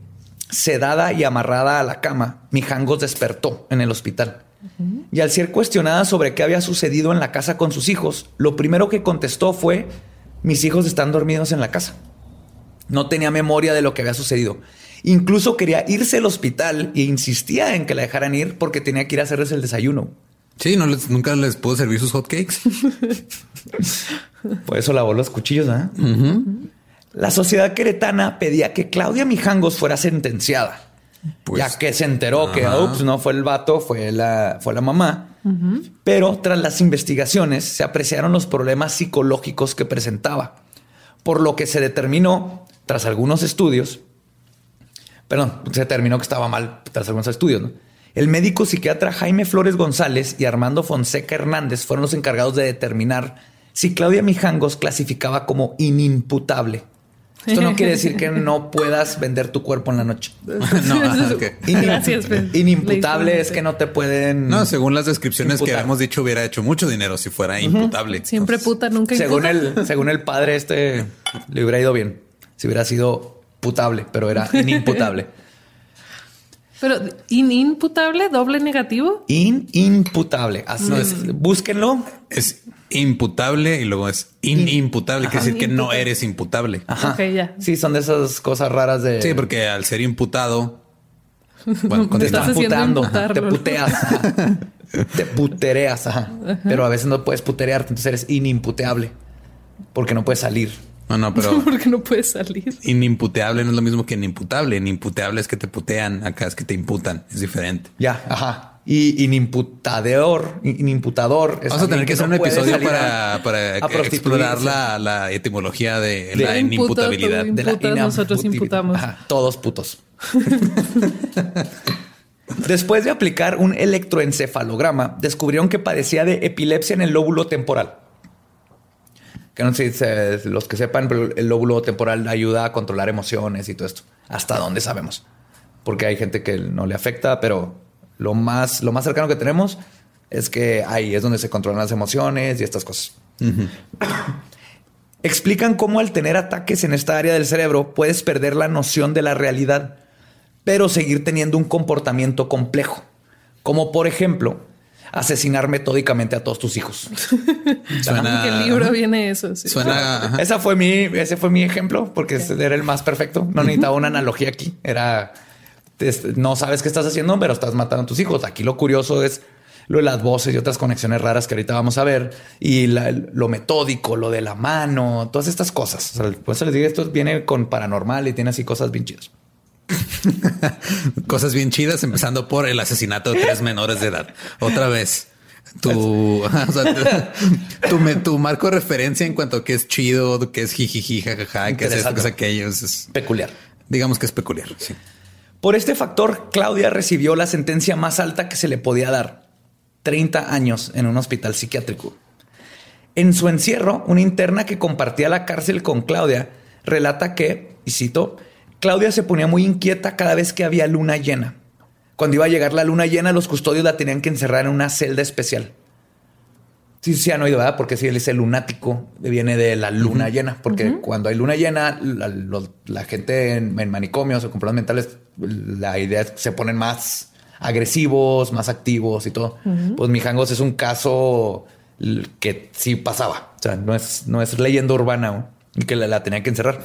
sedada y amarrada a la cama, Mijangos despertó en el hospital. Y al ser cuestionada sobre qué había sucedido en la casa con sus hijos, lo primero que contestó fue, mis hijos están dormidos en la casa. No tenía memoria de lo que había sucedido. Incluso quería irse al hospital e insistía en que la dejaran ir porque tenía que ir a hacerles el desayuno. Sí, no nunca les pudo servir sus hotcakes. Por eso lavó los cuchillos. La sociedad queretana pedía que Claudia Mijangos fuera sentenciada. Pues, ya que se enteró que no fue el vato, fue la, fue la mamá. Pero tras las investigaciones se apreciaron los problemas psicológicos que presentaba, por lo que se determinó, tras algunos estudios, perdón, se determinó que estaba mal tras algunos estudios, El médico psiquiatra Jaime Flores González y Armando Fonseca Hernández fueron los encargados de determinar si Claudia Mijangos clasificaba como inimputable esto no quiere decir que no puedas vender tu cuerpo en la noche. no, Gracias, Inimputable es que no te pueden. No, según las descripciones que hemos dicho, hubiera hecho mucho dinero si fuera imputable. Siempre puta, nunca según el Según el padre, este le hubiera ido bien si hubiera sido putable, pero era inimputable. Pero inimputable, doble negativo. In, imputable. Así es. Búsquenlo. Es imputable y luego es inimputable, quiere decir que no Inimputable. eres imputable. Ajá. Ok, ya. Sí, son de esas cosas raras de. Sí, porque al ser imputado, bueno, Te estás putando, te puteas, ajá. te putereas, ajá. pero a veces no puedes puterearte, entonces eres inimputeable porque no puedes salir. No, no, pero Porque no puedes salir. inimputeable no es lo mismo que inimputable. Inimputable es que te putean, acá es que te imputan, es diferente. Ya, ajá. Y inimputador, inimputador. es Vamos a tener que hacer no un episodio para, explorar la, la etimología de, De la inimputabilidad. de la nosotros imputamos. Ajá, todos putos. Después de aplicar un electroencefalograma, descubrieron que padecía de epilepsia en el lóbulo temporal. Que no sé si los que sepan, pero el lóbulo temporal ayuda a controlar emociones y todo esto. Hasta dónde sabemos. Porque hay gente que no le afecta, pero lo más, lo más cercano que tenemos es que ahí es donde se controlan las emociones y estas cosas. Explican cómo al tener ataques en esta área del cerebro puedes perder la noción de la realidad, pero seguir teniendo un comportamiento complejo, como por ejemplo asesinar metódicamente a todos tus hijos. Suena, En el libro viene eso. sí. suena. Esa fue mi, ese fue mi ejemplo porque ese era el más perfecto. No necesitaba una analogía aquí. Era no sabes qué estás haciendo, pero estás matando a tus hijos. Aquí lo curioso es lo de las voces y otras conexiones raras que ahorita vamos a ver y la- lo metódico, lo de la mano, todas estas cosas. O sea, por eso les digo, esto viene con paranormal y tiene así cosas bien chidas. cosas bien chidas, empezando por el asesinato de tres menores de edad. Otra vez. Tu, o sea, tu, tu, me- tu marco de referencia en cuanto a qué es chido, qué es jijiji, jajaja, qué es esto, qué es aquello. es- es- Peculiar. digamos que es peculiar. Sí. Por este factor, Claudia recibió la sentencia más alta que se le podía dar, 30 años en un hospital psiquiátrico. En su encierro, una interna que compartía la cárcel con Claudia relata que, y cito, Claudia se ponía muy inquieta cada vez que había luna llena. Cuando iba a llegar la luna llena, los custodios la tenían que encerrar en una celda especial. Sí, sí han oído, ¿verdad? Porque si él es el lunático, viene de la luna llena. Porque cuando hay luna llena, la, gente en, en manicomios o con problemas mentales, la idea es que se ponen más agresivos, más activos y todo. Pues Mijangos es un caso que sí pasaba. O sea, no es, no es leyenda urbana ¿no? y que la, la tenían que encerrar.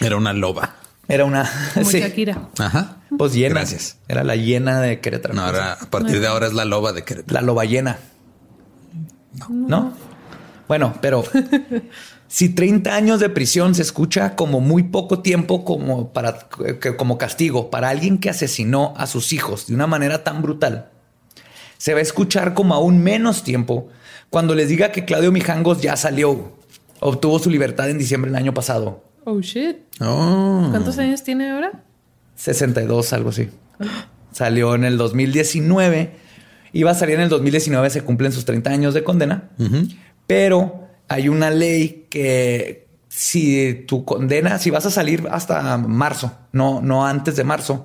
Era una loba. Era una... Como sí, Shakira. Ajá. pues llena. Gracias. Era la llena de Querétaro. No, ahora, a partir de ahora es la loba de Querétaro. La loba llena. No. Bueno, pero si 30 años de prisión se escucha como muy poco tiempo como para que- como castigo para alguien que asesinó a sus hijos de una manera tan brutal, se va a escuchar como aún menos tiempo cuando les diga que Claudio Mijangos ya salió, obtuvo su libertad en diciembre del año pasado. Oh shit. Oh. ¿Cuántos años tiene ahora? 62, algo así. Salió en el 2019. Iba a salir en el 2019, se cumplen sus 30 años de condena. Pero hay una ley que si tu condena, si vas a salir hasta marzo, no, no antes de marzo,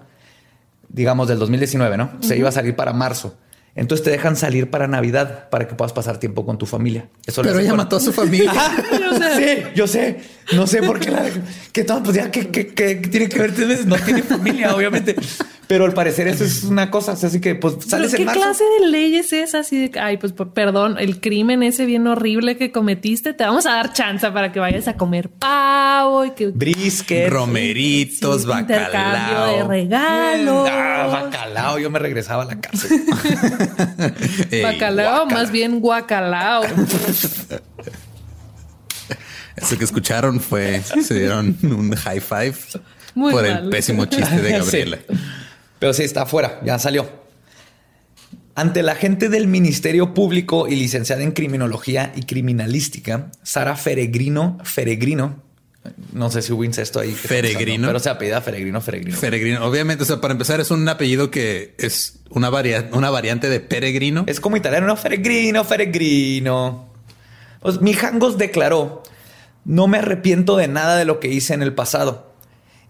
digamos del 2019, ¿no? Se iba a salir para marzo. Entonces te dejan salir para Navidad para que puedas pasar tiempo con tu familia. Eso Pero ella mató a su familia. yo sé, yo sé. No sé por qué la que todo, pues ya que, que- que tiene que ver, Entonces, no tiene familia, obviamente. Pero al parecer eso es una cosa. Así que pues sales ¿Pero en ¿Qué marzo. clase de ley es esa? Así de que, ay, pues perdón, el crimen ese bien horrible que cometiste, te vamos a dar chance para que vayas a comer pavo y que Brisket. Romeritos, Sí, intercambio de bacalao. regalos. Ah, bacalao. Yo me regresaba a la cárcel. Ey, Bacalao, más bien guacalao. Eso que escucharon fue, se dieron un high five Muy por mal. el pésimo chiste de Gabriela. Sí. Pero sí, está afuera. Ya salió. Ante la gente del Ministerio Público y licenciada en Criminología y Criminalística, Sara Feregrino, Feregrino, no sé si hubo incesto ahí. Feregrino. pasando, Pero se apellida Feregrino, Feregrino. Peregrino. Obviamente, o sea, para empezar, es un apellido que es una, varia- una variante de peregrino. Es como italiano, no, Feregrino, Feregrino. Pues Mijangos declaró, no me arrepiento de nada de lo que hice en el pasado.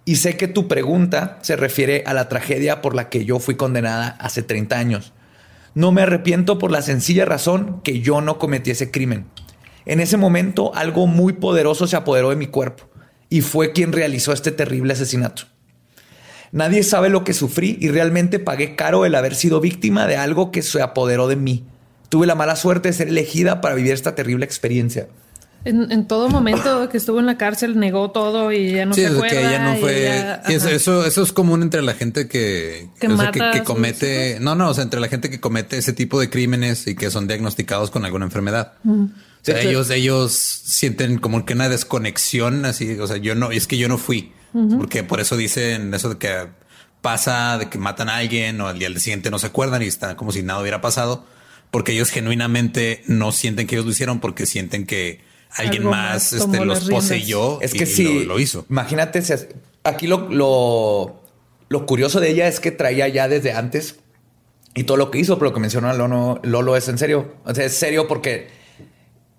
Y sé que tu pregunta se refiere a la tragedia por la que yo fui condenada hace 30 años. No me arrepiento por la sencilla razón que yo no cometí ese crimen. En ese momento algo muy poderoso se apoderó de mi cuerpo y fue quien realizó este terrible asesinato. Nadie sabe lo que sufrí y realmente pagué caro el haber sido víctima de algo que se apoderó de mí. Tuve la mala suerte de ser elegida para vivir esta terrible experiencia. En, en todo momento que estuvo en la cárcel negó todo y ya no Sí, se acuerda. que ella no fue. ella- sí, eso, ajá. eso, eso es común entre la gente que, Que o sea, mata que, a sus comete. No, no, o sea, entre la gente que comete ese tipo de crímenes y que son diagnosticados con alguna enfermedad. Sea, De hecho- ellos, ellos sienten como que una desconexión así. O sea, yo no, es que yo no fui, porque por eso dicen eso de que pasa, de que matan a alguien o al día siguiente no se acuerdan y están como si nada hubiera pasado, porque ellos genuinamente no sienten que ellos lo hicieron, porque sienten que alguien Algo más, este, los poseyó Es y- que y sí. lo, lo hizo. Imagínate, aquí lo, lo, lo curioso de ella es que traía ya desde antes y todo lo que hizo, pero lo que mencionó Lolo, Lolo es en serio. O sea, es serio porque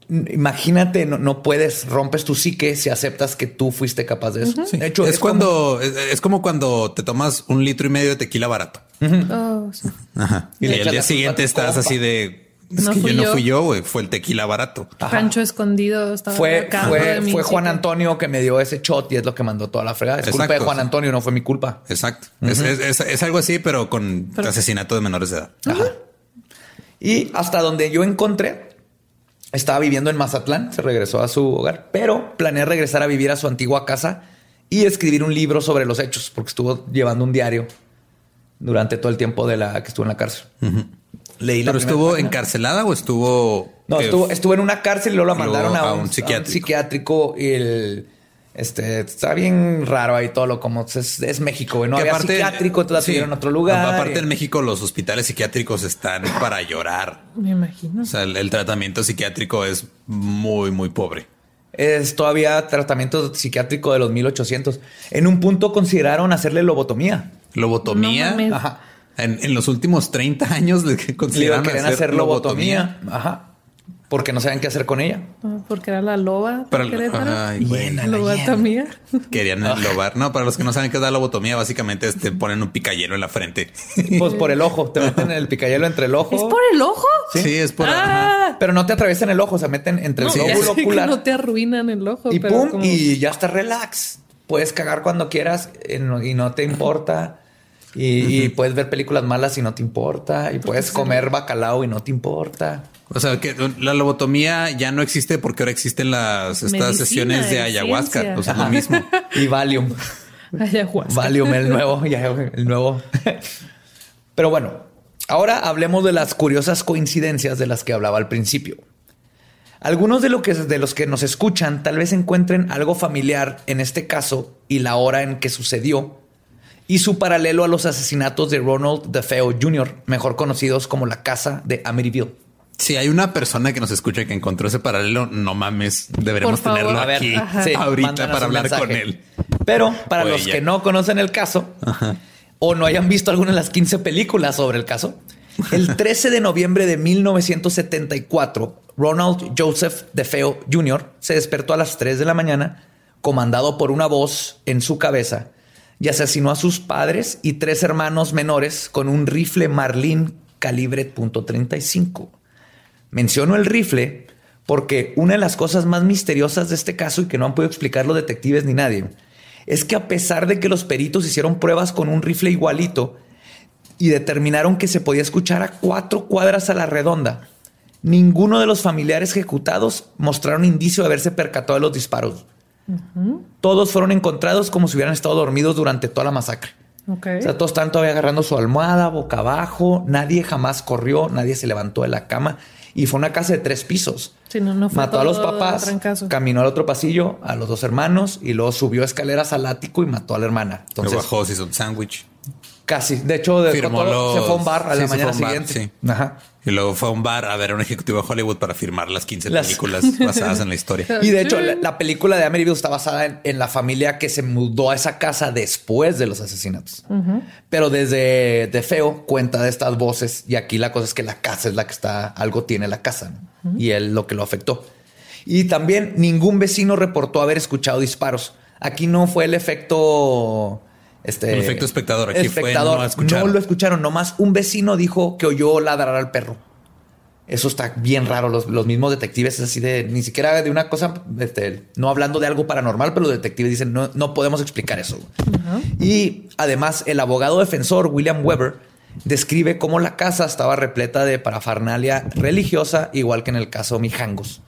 imagínate, no, no puedes, rompes tu psique si aceptas que tú fuiste capaz de eso. Sí. De hecho, es, cuando es, es como cuando te tomas un litro y medio de tequila barato. Oh, sí. Ajá. Y, Y echas día siguiente estás compa. así de es No que fui yo no fui yo, güey, fue el tequila barato. Rancho escondido estaba fue, fue, de mi fue Juan. Antonio que me dio ese shot y es lo que mandó toda la fregada. Es culpa de Juan. Antonio, no fue mi culpa. Exacto. Es, es- es- es algo así, pero con Pero- asesinato de menores de edad. Ajá. Y hasta donde yo encontré, estaba viviendo en Mazatlán, se regresó a su hogar, pero planea regresar a vivir a su antigua casa y escribir un libro sobre los hechos, porque estuvo llevando un diario durante todo el tiempo de la que estuvo en la cárcel. Leí la ¿Pero estuvo página. encarcelada o estuvo...? No, que- estuvo, estuvo en una cárcel y luego la mandaron a, a un, un a psiquiátrico. psiquiátrico y el... Este, está bien raro ahí todo lo como es, es México. No que había aparte- psiquiátrico, entonces sí. en otro lugar. Aparte y- en México los hospitales psiquiátricos están para llorar. Me imagino. O sea, el, el tratamiento psiquiátrico es muy, muy pobre. Es todavía tratamiento psiquiátrico de los 1800. En un punto consideraron hacerle lobotomía. Lobotomía. No. Ajá. En, en los últimos 30 años de que Le consideraron querían hacer, hacer lobotomía. Ajá. Porque no saben qué hacer con ella. Ah, Porque era la loba. Querétaro. Ay, güey. Lobotomía. Querían enlobar. No, para los que no saben qué es la lobotomía, básicamente es te ponen un picayelo en la frente. Pues por el ojo. Te meten el picayelo entre el ojo. ¿Es por el ojo? Sí, es por... Ah, Pero no te atraviesan el ojo. Se meten entre no, el ya lóbulo ocular. no te arruinan el ojo. y pero pum. como- Y ya está relax. Puedes cagar cuando quieras no- y no te importa. Y, y puedes ver películas malas y no te importa. Y puedes comer bacalao y no te importa. O sea, que la lobotomía ya no existe porque ahora existen las estas Medicina, sesiones de ayahuasca. ciencia. O sea, lo mismo. Y Valium. Ayahuasca. Valium, el nuevo, el nuevo. Pero bueno, ahora hablemos de las curiosas coincidencias de las que hablaba al principio. Algunos de, lo que, de los que nos escuchan tal vez encuentren algo familiar en este caso y la hora en que sucedió y su paralelo a los asesinatos de Ronald DeFeo Jr., mejor conocidos como la casa de Amityville. Si hay una persona que nos escucha que encontró ese paralelo, no mames, deberemos tenerlo A ver, aquí. Sí, ahorita para hablar con él. Pero para O los ella. que no conocen el caso o no hayan visto alguna de las 15 películas sobre el caso, el 13 de noviembre de 1974, Ronald Joseph DeFeo Jr. se despertó a las 3 de la mañana, comandado por una voz en su cabeza, y asesinó a sus padres y tres hermanos menores con un rifle Marlin calibre .35. Menciono el rifle porque una de las cosas más misteriosas de este caso y que no han podido explicar los detectives ni nadie es que a pesar de que los peritos hicieron pruebas con un rifle igualito y determinaron que se podía escuchar a cuatro cuadras a la redonda, ninguno de los familiares ejecutados mostraron indicio de haberse percatado de los disparos. Todos fueron encontrados como si hubieran estado dormidos durante toda la masacre. O sea, todos están todavía agarrando su almohada boca abajo. Nadie jamás corrió, nadie se levantó de la cama. Y fue una casa de tres pisos. Sí, no, no fue Mató a los papás, trancazo. caminó al otro pasillo, a los dos hermanos y luego subió escaleras al ático y mató a la hermana. Entonces, bajó, se hizo un sándwich. Casi. De hecho, de Firmó todo- se los- fue a un bar a sí, la mañana bar, siguiente. sí. Ajá. Y luego fue a un bar a ver a un ejecutivo de Hollywood para firmar las 15 Las- películas basadas en la historia. Y de hecho, la, la película de Amityville está basada en, en la familia que se mudó a esa casa después de los asesinatos. Pero desde De Feo cuenta de estas voces y aquí la cosa es que la casa es la que está, algo tiene la casa ¿no? y él lo que lo afectó. Y también ningún vecino reportó haber escuchado disparos. Aquí no fue el efecto... Este, El efecto espectador. Aquí fue no escucharon. no lo escucharon. Nomás un vecino dijo que oyó ladrar al perro. Eso está bien raro. Los, los mismos detectives es así de ni siquiera de una cosa, este, no hablando de algo paranormal, pero los detectives dicen no, no podemos explicar eso. Y además, el abogado defensor William Weber describe cómo la casa estaba repleta de parafernalia religiosa, igual que en el caso Mijangos.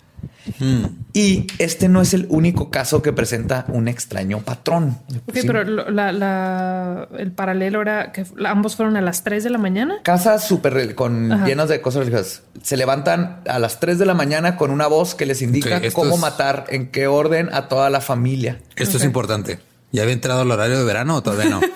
Y este no es el único caso que presenta un extraño patrón. Ok, Sí. pero lo- la, la- el paralelo era que ambos fueron a las 3 de la mañana. Casas súper con Ajá. llenas de cosas religiosas. Se levantan a las 3 de la mañana con una voz que les indica cómo es- matar, en qué orden a toda la familia. Esto es importante. ¿Ya había entrado al horario de verano o todavía no?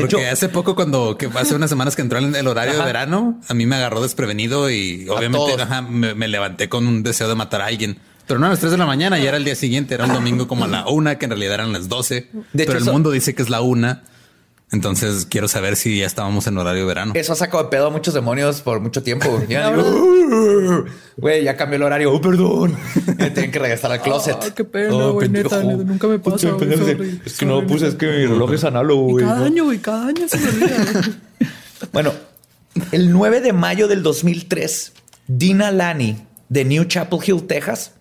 Porque hecho- hace poco, cuando que hace unas semanas que entró en el horario Ajá. de verano, a mí me agarró desprevenido y obviamente ajá, me, me levanté con un deseo de matar a alguien. Pero no a las 3 de la mañana, ya era el día siguiente, era un domingo como a la una, que en realidad eran las 12. De hecho, pero el mundo dice que es la una. Entonces quiero saber si ya estábamos en horario de verano. Eso ha sacado de pedo a muchos demonios por mucho tiempo. Ya digo, "Uh, güey, ya cambió el horario. Oh, perdón. Me tienen que regresar al closet. Ah, qué pena, Oh, güey, neta, nunca me pasa, sorry, Es que no puse, es que mi reloj es análogo, güey. ¿no? güey, cada año se me olvida. Bueno, el 9 de mayo del 2003, Dina Lani de New Chapel Hill, Texas,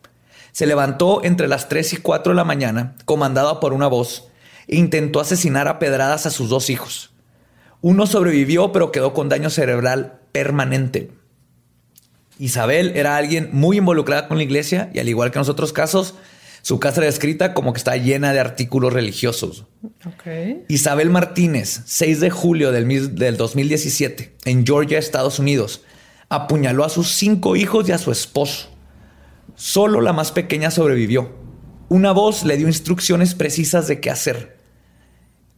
se levantó entre las 3 y 4 de la mañana, comandada por una voz, intentó asesinar a pedradas a sus dos hijos. Uno sobrevivió, pero quedó con daño cerebral permanente. Isabel era alguien muy involucrada con la iglesia y al igual que en los otros casos, su casa era descrita como que está llena de artículos religiosos. Isabel Martínez, 6 de julio del 2017, en Georgia, Estados Unidos, apuñaló a sus cinco hijos y a su esposo. Solo la más pequeña sobrevivió. Una voz le dio instrucciones precisas de qué hacer.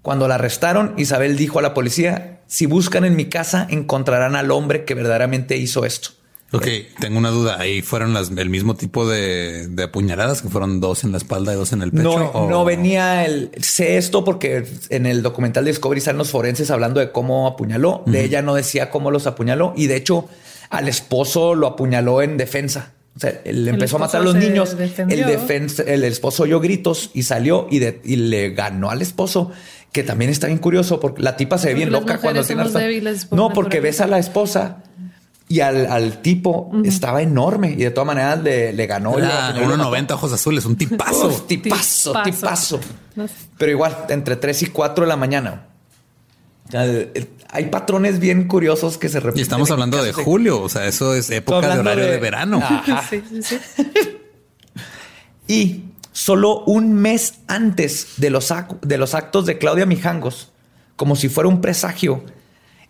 Cuando la arrestaron, Isabel dijo a la policía, si buscan en mi casa, encontrarán al hombre que verdaderamente hizo esto. Ok, tengo una duda. Ahí fueron las, el mismo tipo de, de apuñaladas que fueron dos en la espalda y dos en el pecho. No, o- no venía el. Sé esto porque en el documental de Discovery están los forenses hablando de cómo apuñaló. De ella no decía cómo los apuñaló y de hecho al esposo lo apuñaló en defensa. O sea, él empezó a matar a los niños. defendió. El, defensa- el esposo oyó gritos y salió y, de- y le ganó al esposo, que también está bien curioso porque la tipa se ve bien loca cuando tiene por No, porque ves a la esposa y al, al tipo estaba enorme y de todas maneras le, le ganó. lo mató. 1.90 ojos azules, un tipazo. Uf, tipazo, Tipazo. tipazo. No sé. Pero igual, entre 3 y 4 de la mañana. Hay patrones bien curiosos que se repiten. Y estamos hablando de julio, o sea, eso es época de horario de, de- verano. Ajá. Sí, sí, sí. Y solo un mes antes de los, de los actos de Claudia Mijangos, como si fuera un presagio,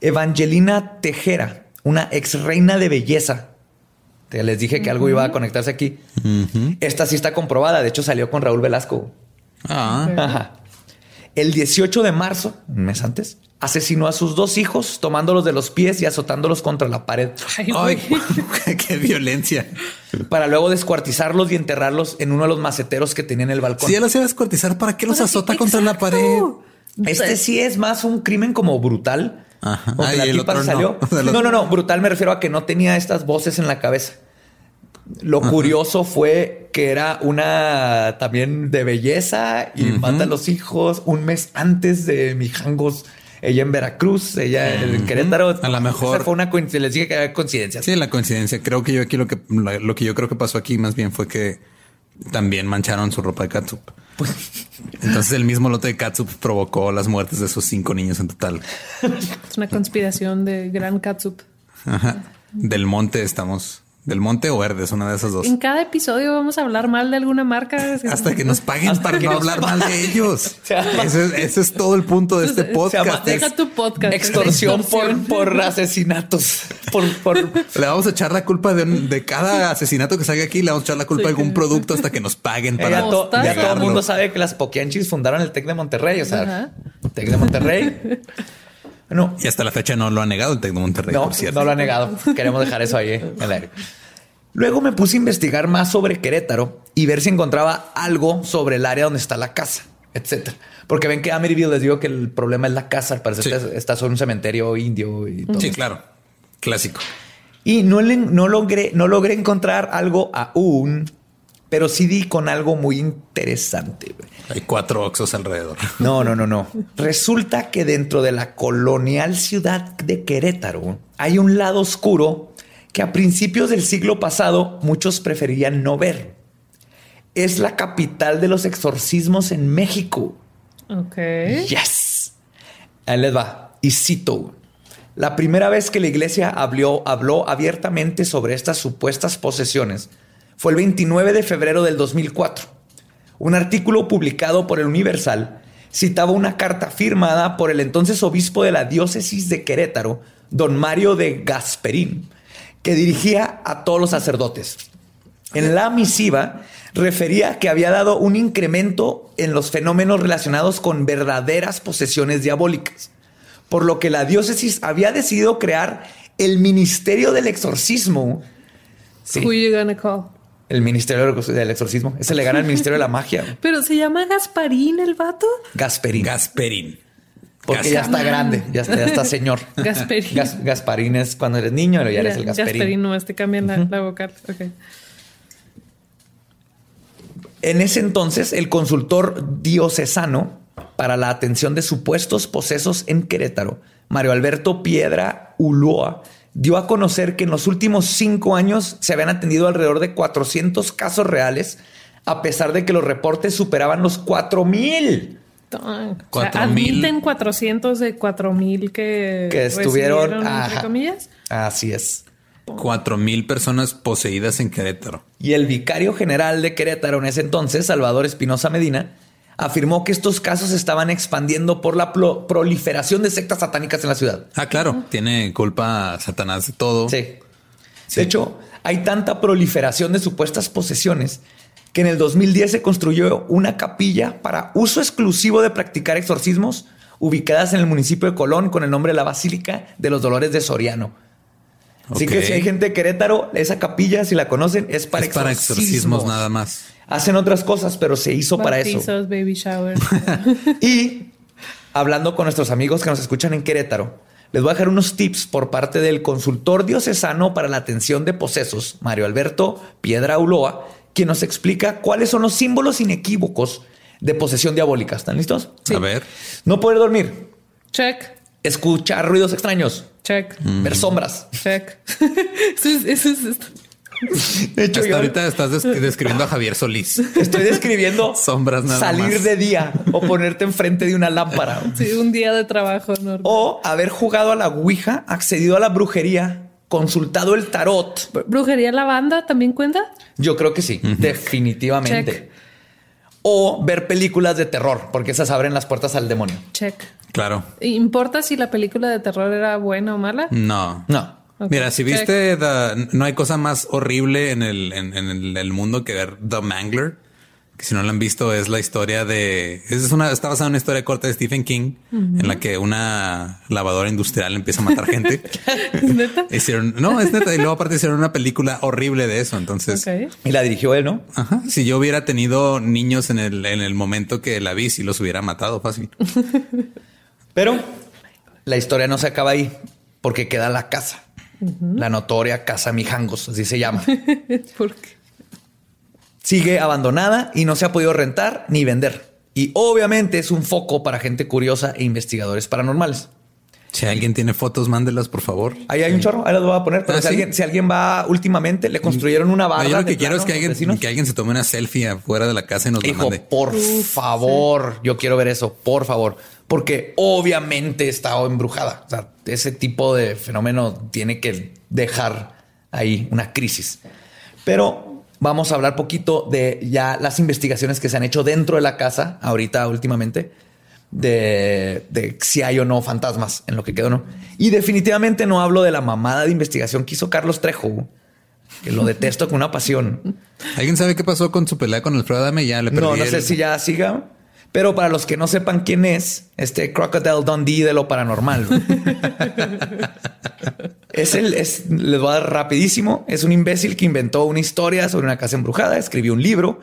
Evangelina Tejera, una ex reina de belleza, te les dije que algo iba a conectarse aquí. Esta sí está comprobada. De hecho, salió con Raúl Velasco. Ah, Ajá. El 18 de marzo, un mes antes, asesinó a sus dos hijos tomándolos de los pies y azotándolos contra la pared Ay, qué violencia. para luego descuartizarlos y enterrarlos en uno de los maceteros que tenía en el balcón. Si ya los iba a descuartizar, ¿para qué los azota contra la pared? Este sí es más un crimen como brutal. Ajá. La y el tipa otro no. salió. No, no, no. Brutal me refiero a que no tenía estas voces en la cabeza. Lo curioso fue que era una también de belleza y mata a los hijos un mes antes de Mijangos. Ella en Veracruz, ella en Querétaro. A lo mejor- Esa fue una coincidencia. Les dije que había coincidencias. Sí, la coincidencia. Creo que yo aquí lo que lo que yo creo que pasó aquí más bien fue que también mancharon su ropa de catsup. Entonces el mismo lote de catsup provocó las muertes de esos cinco niños en total. Es una conspiración de gran catsup. Ajá. Del monte estamos. Del monte o verdes, una de esas dos. En cada episodio vamos a hablar mal de alguna marca. Hasta que nos paguen Hasta para no hablar mal de ellos. ese, es- ese es todo el punto de este llama- podcast. Deja es- tu podcast. Extorsión, Extorsión. Por, por asesinatos. Por, por Le vamos a echar la culpa de, un- de cada asesinato que salga aquí. Le vamos a echar la culpa de algún producto hasta que nos paguen para ya, to- ya todo el mundo sabe que las Poquianchis fundaron el TEC de Monterrey. O sea, Ajá. TEC de Monterrey. No, Y hasta la fecha no lo ha negado el Tec de Monterrey, no, por cierto. no lo ha negado. Queremos dejar eso ahí eh, en el aire. Luego me puse a investigar más sobre Querétaro y ver si encontraba algo sobre el área donde está la casa, etcétera. Porque ven que Amityville les digo que el problema es la casa. Al parecer Sí. está, está sobre un cementerio indio y todo. Sí, claro. Clásico. Y no, le- no, logré, no logré encontrar algo aún, pero sí di con algo muy interesante. Hay cuatro oxos alrededor. No, no, no, no. Resulta que dentro de la colonial ciudad de Querétaro hay un lado oscuro que a principios del siglo pasado muchos preferían no ver. Es la capital de los exorcismos en México. Ok. Yes. Ahí les va. Y cito. La primera vez que la iglesia habló, habló abiertamente sobre estas supuestas posesiones fue el 29 de febrero del 2004. Un artículo publicado por el Universal citaba una carta firmada por el entonces obispo de la diócesis de Querétaro, don Mario de Gasperín, que dirigía a todos los sacerdotes. En la misiva refería que había dado un incremento en los fenómenos relacionados con verdaderas posesiones diabólicas, por lo que la diócesis había decidido crear el Ministerio del Exorcismo. Sí. Who you gonna call? El Ministerio del Exorcismo. Ese le gana al Ministerio de la Magia. Pero se llama Gasparín el vato. Gasperín. Gasperín. Porque ya está grande, ya está, ya está señor. Gasperín. Gas- Gasparín es cuando eres niño, pero ya eres el Gasperín. Gasperín. nomás te cambian la, la vocal. Ok. En ese entonces, el consultor diocesano para la atención de supuestos posesos en Querétaro, Mario Alberto Piedra Ulloa, dio a conocer que en los últimos cinco años se habían atendido alrededor de 400 casos reales, a pesar de que los reportes superaban los 4000 Tan. O sea, admiten 400 de 4000 que, que estuvieron. entre Ajá. comillas. Así es. Cuatro mil personas poseídas en Querétaro. Y el vicario general de Querétaro en ese entonces, Salvador Espinosa Medina, afirmó que estos casos estaban expandiendo por la proliferación de sectas satánicas en la ciudad. Ah, claro. Tiene culpa Satanás de todo. Sí. De hecho, hay tanta proliferación de supuestas posesiones que en el 2010 se construyó una capilla para uso exclusivo de practicar exorcismos ubicadas en el municipio de Colón con el nombre de la Basílica de los Dolores de Soriano. Así que si hay gente de Querétaro, esa capilla, si la conocen, es para, es para exorcismos nada más. Hacen otras cosas, pero se hizo para eso. Baby shower. Y hablando con nuestros amigos que nos escuchan en Querétaro, les voy a dejar unos tips por parte del consultor diocesano para la atención de posesos, Mario Alberto Piedra Uloa, quien nos explica cuáles son los símbolos inequívocos de posesión diabólica. ¿Están listos? A ver. No poder dormir, check, escuchar ruidos extraños, check, ver sombras. check. eso es, eso es esto. De hecho, Hasta yo ahorita estás des- describiendo a Javier Solís. estoy describiendo Sombras nada salir más. de día o ponerte enfrente de una lámpara. Sí, un día de trabajo normal. O haber jugado a la Ouija, accedido a la brujería, consultado el tarot. ¿Brujería la banda también cuenta? Yo creo que sí, definitivamente. Check. O ver películas de terror, porque esas abren las puertas al demonio. Check. Claro. ¿Importa si la película de terror era buena o mala? No. No. Mira, si viste, The- no hay cosa más horrible en el, en, en el mundo que ver The Mangler. Que si no la han visto, es la historia de. Es una, está basada en una historia corta de Stephen King, en la que una lavadora industrial empieza a matar gente. ¿Neta? Hicieron, no, es neta. Y luego, aparte, hicieron una película horrible de eso. Entonces. Y la dirigió él, ¿no? ajá, si yo hubiera tenido niños en el, en el momento que la vi, si los hubiera matado fácil. Pero la historia no se acaba ahí, porque queda la casa. La notoria casa Mijangos, así se llama. ¿Por qué? Sigue abandonada y no se ha podido rentar ni vender. Y obviamente es un foco para gente curiosa e investigadores paranormales. Si alguien tiene fotos, mándelas, por favor. Ahí hay un chorro, ahí los voy a poner. Pero Ah, si, ¿sí? alguien, si alguien va últimamente, le construyeron una No, barra. yo lo que quiero es que alguien, vecinos. que alguien se tome una selfie afuera de la casa y nos la mande. por favor, yo quiero ver eso, por favor, porque obviamente está embrujada. O sea, ese tipo de fenómeno tiene que dejar ahí una crisis. Pero vamos a hablar poquito de ya las investigaciones que se han hecho dentro de la casa ahorita últimamente de, de si hay o no fantasmas en lo que quedó, ¿no? Y definitivamente no hablo de la mamada de investigación que hizo Carlos Trejo, que lo detesto con una pasión. ¿Alguien sabe qué pasó con su pelea con Alfredo Adame? Ya le perdí No, no sé el- si ya siga. Pero para los que no sepan quién es, este Crocodile Dundee de lo paranormal. es el, es, les voy a dar rapidísimo. Es un imbécil que inventó una historia sobre una casa embrujada, escribió un libro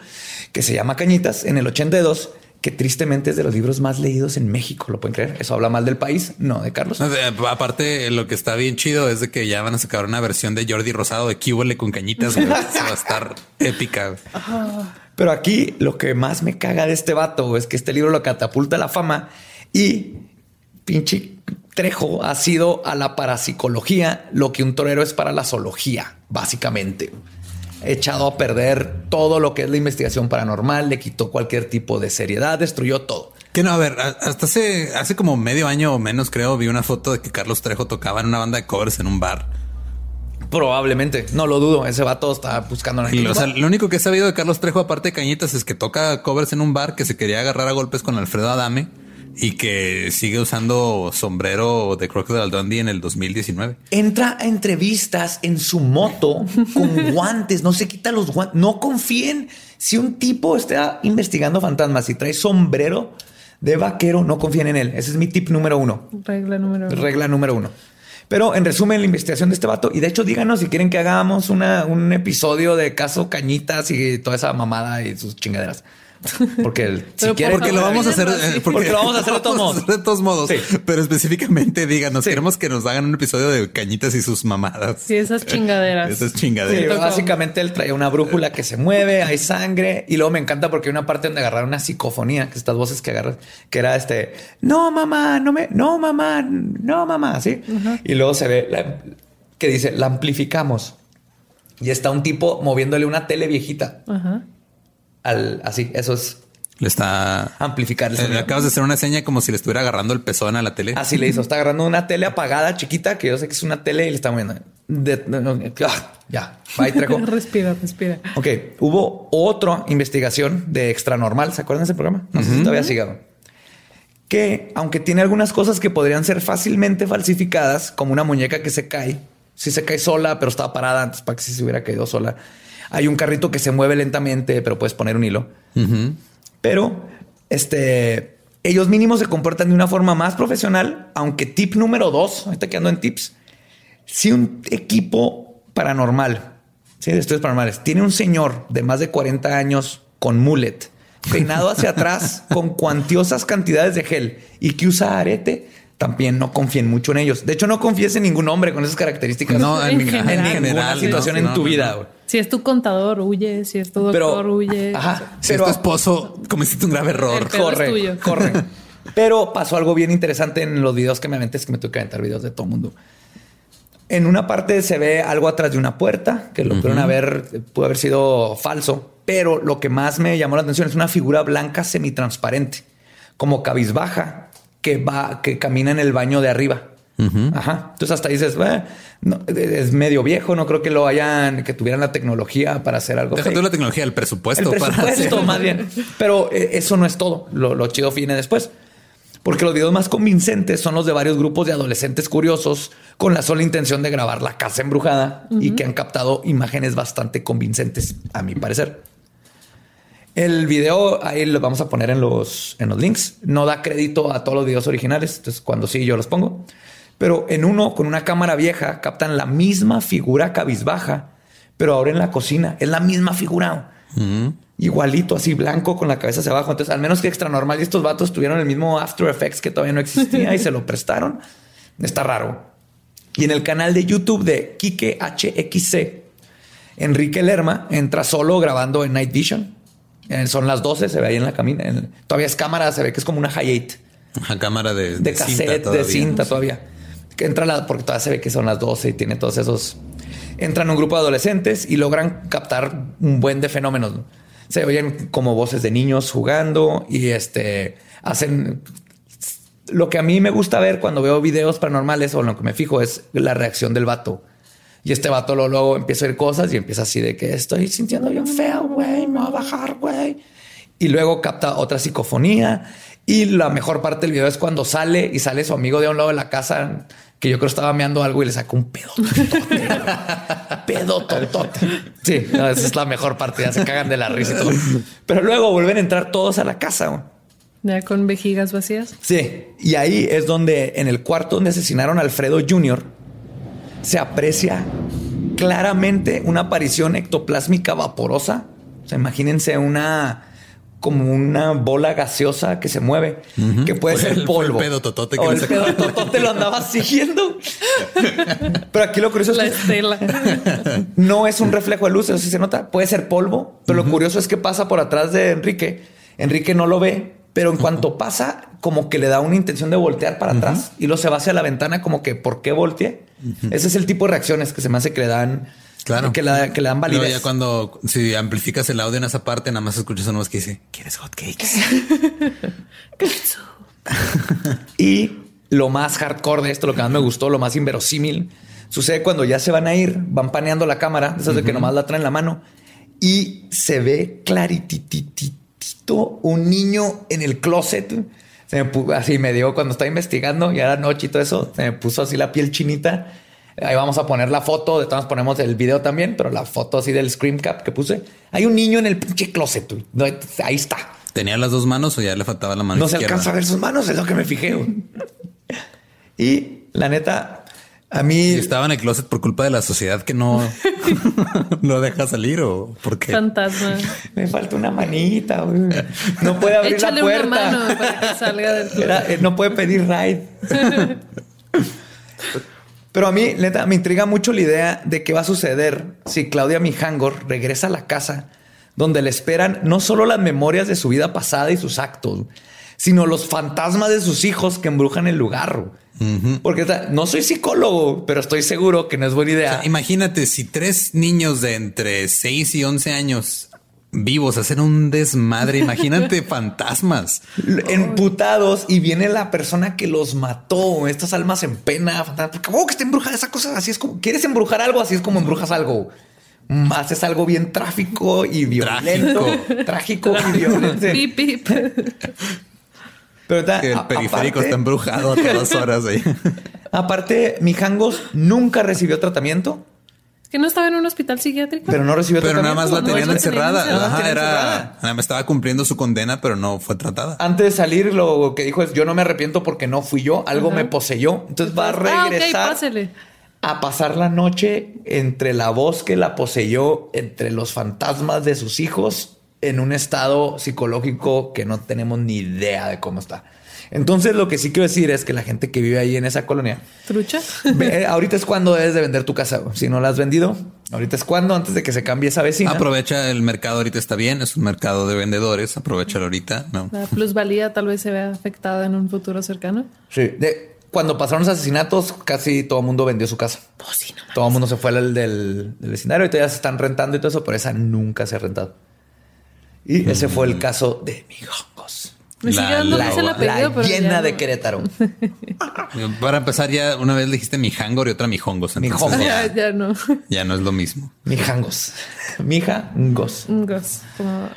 que se llama Cañitas en el 82, que tristemente es de los libros más leídos en México. ¿Lo pueden creer? Eso habla mal del país, no de Carlos. Aparte, lo que está bien chido es de que ya van a sacar una versión de Jordi Rosado de Cúbole con cañitas. güey. Eso va a estar épica. Pero aquí lo que más me caga de este vato es que este libro lo catapulta a la fama y pinche Trejo ha sido a la parapsicología lo que un torero es para la zoología, básicamente. Echado a perder todo lo que es la investigación paranormal, le quitó cualquier tipo de seriedad, destruyó todo. Que no, a ver, hasta hace, hace como medio año o menos, creo, vi una foto de que Carlos Trejo tocaba en una banda de covers en un bar. Probablemente, no lo dudo. Ese vato está buscando una Y lo, o sea, lo único que he sabido de Carlos Trejo, aparte de cañitas, es que toca covers en un bar que se quería agarrar a golpes con Alfredo Adame y que sigue usando sombrero de Crocodile Dundee en el 2019. entra a entrevistas en su moto con guantes, no se quita los guantes. No confíen. Si un tipo está investigando fantasmas y trae sombrero de vaquero, no confíen en él. Ese es mi tip número uno. Regla número uno. Regla número uno. Pero en resumen, la investigación de este vato, y de hecho, díganos si quieren que hagamos una, un episodio de caso Cañitas y toda esa mamada y sus chingaderas. Porque el- si quieren, Porque lo vamos a hacer, Así. eh, Porque lo vamos a hacer de todos hacer de todos modos. Sí. Pero específicamente díganos, Sí. queremos que nos hagan un episodio de cañitas y sus mamadas. Sí, esas chingaderas. Esas Sí, chingaderas. básicamente él traía una brújula que se mueve, hay sangre y luego me encanta porque hay una parte donde agarrar una psicofonía, que estas voces que agarras, que era este, no mamá, no me, no mamá, no mamá, sí. Y luego se ve la- que dice, la amplificamos. Y está un tipo moviéndole una tele viejita Ajá. Al así, eso es Le está. amplificar el eh, sonido. acabas de hacer una seña como si le estuviera agarrando el pezón a la tele. Así le hizo. Está agarrando una tele apagada, chiquita, que yo sé que es una tele y le está moviendo. De- no, no, ah, ya, va y Trejo. respira, respira. Ok, hubo otra investigación de Extranormal. ¿Se acuerdan de ese programa? No sé si todavía. Que aunque tiene algunas cosas que podrían ser fácilmente falsificadas, como una muñeca que se cae, si se cae sola, pero estaba parada antes para que si se hubiera caído sola. Hay un carrito que se mueve lentamente, pero puedes poner un hilo. Pero este, ellos mínimo se comportan de una forma más profesional, aunque tip número dos, ahorita que ando en tips, si un equipo paranormal, sí, de estudios paranormales, tiene un señor de más de 40 años con mullet, peinado hacia atrás con cuantiosas cantidades de gel y que usa arete, también no confíen mucho en ellos. De hecho, no confíes en ningún hombre con esas características. No, en, En en general. ninguna situación en tu no, vida. no. Si es tu contador, huye. Si es tu doctor, Pero, huye. ajá, Si pero- es tu esposo, cometiste un grave error. Corre, corre. Pero pasó algo bien interesante en los videos que me aventé, es que me tuve que aventar videos de todo el mundo. En una parte se ve algo atrás de una puerta, que lo pudieron haber, pudo haber sido falso, pero lo que más me llamó la atención es una figura blanca semitransparente, como cabizbaja, que va, que camina en el baño de arriba. Ajá. Entonces hasta dices, "Eh, no, es medio viejo, no creo que lo hayan, que tuvieran la tecnología para hacer algo. Deja fake". tú la tecnología, el presupuesto. El para presupuesto, hacer- más bien. Pero eh, eso no es todo. Lo, lo chido viene después. Porque los videos más convincentes son los de varios grupos de adolescentes curiosos con la sola intención de grabar la casa embrujada y que han captado imágenes bastante convincentes, a mi parecer. El video ahí lo vamos a poner en los, en los links. No da crédito a todos los videos originales. Entonces, cuando sí, yo los pongo. Pero en uno, con una cámara vieja, captan la misma figura cabizbaja, pero ahora en la cocina. Es la misma figura. Igualito, así blanco con la cabeza hacia abajo. Entonces, al menos que extra normal y estos vatos tuvieron el mismo After Effects que todavía no existía y se lo prestaron. Está raro. Y en el canal de YouTube de Kike HXC, Enrique Lerma entra solo grabando en Night Vision. Eh, Son las 12, se ve ahí en la camina. En- todavía es cámara, se ve que es como una Hi8 Ajá, cámara de, de, cassette, de todavía. cinta todavía. Que entra la, porque todavía se ve que son las 12 y tiene todos esos. Entran un grupo de adolescentes y logran captar un buen de fenómenos. ¿no? Se oyen como voces de niños jugando y este hacen. Lo que a mí me gusta ver cuando veo videos paranormales o lo que me fijo es la reacción del vato. Y este vato luego, luego empieza a oír cosas y empieza así de que estoy sintiendo bien feo, güey, me va a bajar, güey. Y luego capta otra psicofonía. Y la mejor parte del video es cuando sale y sale su amigo de un lado de la casa que yo creo estaba meando algo y le saca un pedo. totote. pedo totote. Sí, no, esa es la mejor parte. Ya se cagan de la risa y todo. Pero luego vuelven a entrar todos a la casa. Ya con vejigas vacías. Sí, y ahí es donde en el cuarto donde asesinaron a Alfredo Jr. se aprecia claramente una aparición ectoplásmica vaporosa. O sea, imagínense una como una bola gaseosa que se mueve, que puede ser el- fue el polvo. pedo totote que O el sacó. pedo totote lo andaba siguiendo. Pero aquí lo curioso es La que estela. no es un reflejo de luz, eso sí se nota. Puede ser polvo, pero lo curioso es que pasa por atrás de Enrique. Enrique no lo ve, pero en cuanto pasa, como que le da una intención de voltear para atrás y luego se va hacia la ventana, como que ¿por qué volteé? Ese es el tipo de reacciones que se me hace que le dan, Claro. que, la- que le dan Luego validez. ya cuando si amplificas el audio en esa parte, nada más escuchas una voz que dice, ¿quieres hotcakes? Y lo más hardcore de esto, lo que más me gustó, lo más inverosímil, sucede cuando ya se van a ir, van paneando la cámara, esas de que nomás la traen en la mano, y se ve claritititito un niño en el closet. Se me pu- así me dio cuando estaba investigando, ya era noche y todo eso, se me puso así la piel chinita. Ahí vamos a poner la foto, de todas ponemos el video también, pero la foto así del screen cap que puse. Hay un niño en el pinche closet. No, ahí está. ¿Tenía las dos manos o ya le faltaba la mano No se alcanza a ver sus manos, es lo que me fijé. y la neta, a mí ¿Y estaba en el closet por culpa de la sociedad que no lo deja salir o por qué? Fantasma. me falta una manita. güey. No puede abrir Échale la una puerta. mano para que salga del Era- eh, no puede pedir ride. Pero a mí, neta, me intriga mucho la idea de qué va a suceder si Claudia Mijangor regresa a la casa donde le esperan no solo las memorias de su vida pasada y sus actos, sino los fantasmas de sus hijos que embrujan el lugar. Porque o sea, no soy psicólogo, pero estoy seguro que no es buena O idea. sea, imagínate si tres niños de entre 6 y 11 años vivos hacen un desmadre. Imagínate fantasmas. emputados y viene la persona que los mató, estas almas en pena, fantasma, ¿cómo que está embrujada esa cosa? Así es como, ¿quieres embrujar algo? Así es como embrujas algo. Haces algo bien tráfico y violento. Trágico, y violento. Pero ta- Que el a- periférico aparte, está embrujado a todas horas ahí. aparte, Mijangos nunca recibió tratamiento, Que no estaba en un hospital psiquiátrico. pero no recibió Pero nada más tratamiento. la tenían la tenían encerrada. encerrada. Ajá, Tenían era, encerrada. nada más estaba cumpliendo su condena, pero no fue tratada. Antes de salir, lo que dijo es: Yo no me arrepiento porque no fui yo, algo Ajá. me poseyó. Entonces va a Ah, regresar. pásele. a pasar la noche entre la voz que la poseyó, entre los fantasmas de sus hijos, en un estado psicológico que no tenemos ni idea de cómo está. Entonces, lo que sí quiero decir es que la gente que vive ahí en esa colonia, Trucha. ve- eh, ahorita es cuando debes de vender tu casa. Si no la has vendido, ahorita es cuando, antes de que se cambie esa vecina. Aprovecha el mercado ahorita está bien, es un mercado de vendedores, aprovechalo ahorita. No. La plusvalía tal vez se vea afectada en un futuro cercano. Sí. De- cuando pasaron los asesinatos, casi todo el mundo vendió su casa. Pues todo el mundo se fue al del, del vecindario y todavía se están rentando y todo eso, pero esa nunca se ha rentado. Y ese fue el caso de Mijongos. Me sigue La- dando la- el La apellido, pero llena ya de. Querétaro. Para empezar, ya una vez dijiste mijangor y otra mijongos. entonces Mijongos. Ya, Ya, ya no. ya no es lo mismo. Mijangos. Mijangos. Ngos. Como,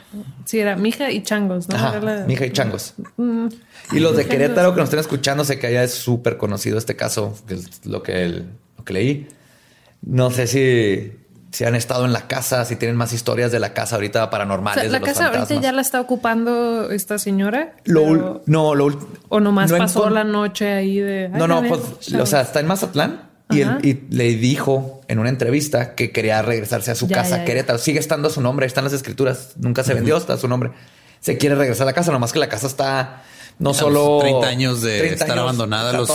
sí, era mija y changos, ¿no? Ajá, Era la- Mija y Changos. Mm. Y los de Mijangos. Querétaro que nos estén escuchando, sé que allá es súper conocido este caso, que es lo que, el- lo que leí. No sé si, si han estado en la casa, si tienen más historias de la casa ahorita O paranormales. de la los casa ahorita ya la está ocupando esta señora. Lo pero- no, lo o nomás no pasó la noche ahí de. No, "Ay, no, a pues, chavos". o sea, está en Mazatlán y, él- y le dijo en una entrevista que quería regresarse a su Ya, casa, ya, ya. Querétaro. Sigue estando su nombre, están las escrituras, nunca se vendió, está su nombre. Se quiere regresar a la casa, nomás que la casa está no solo 30 años de 30 estar años, abandonada. Los,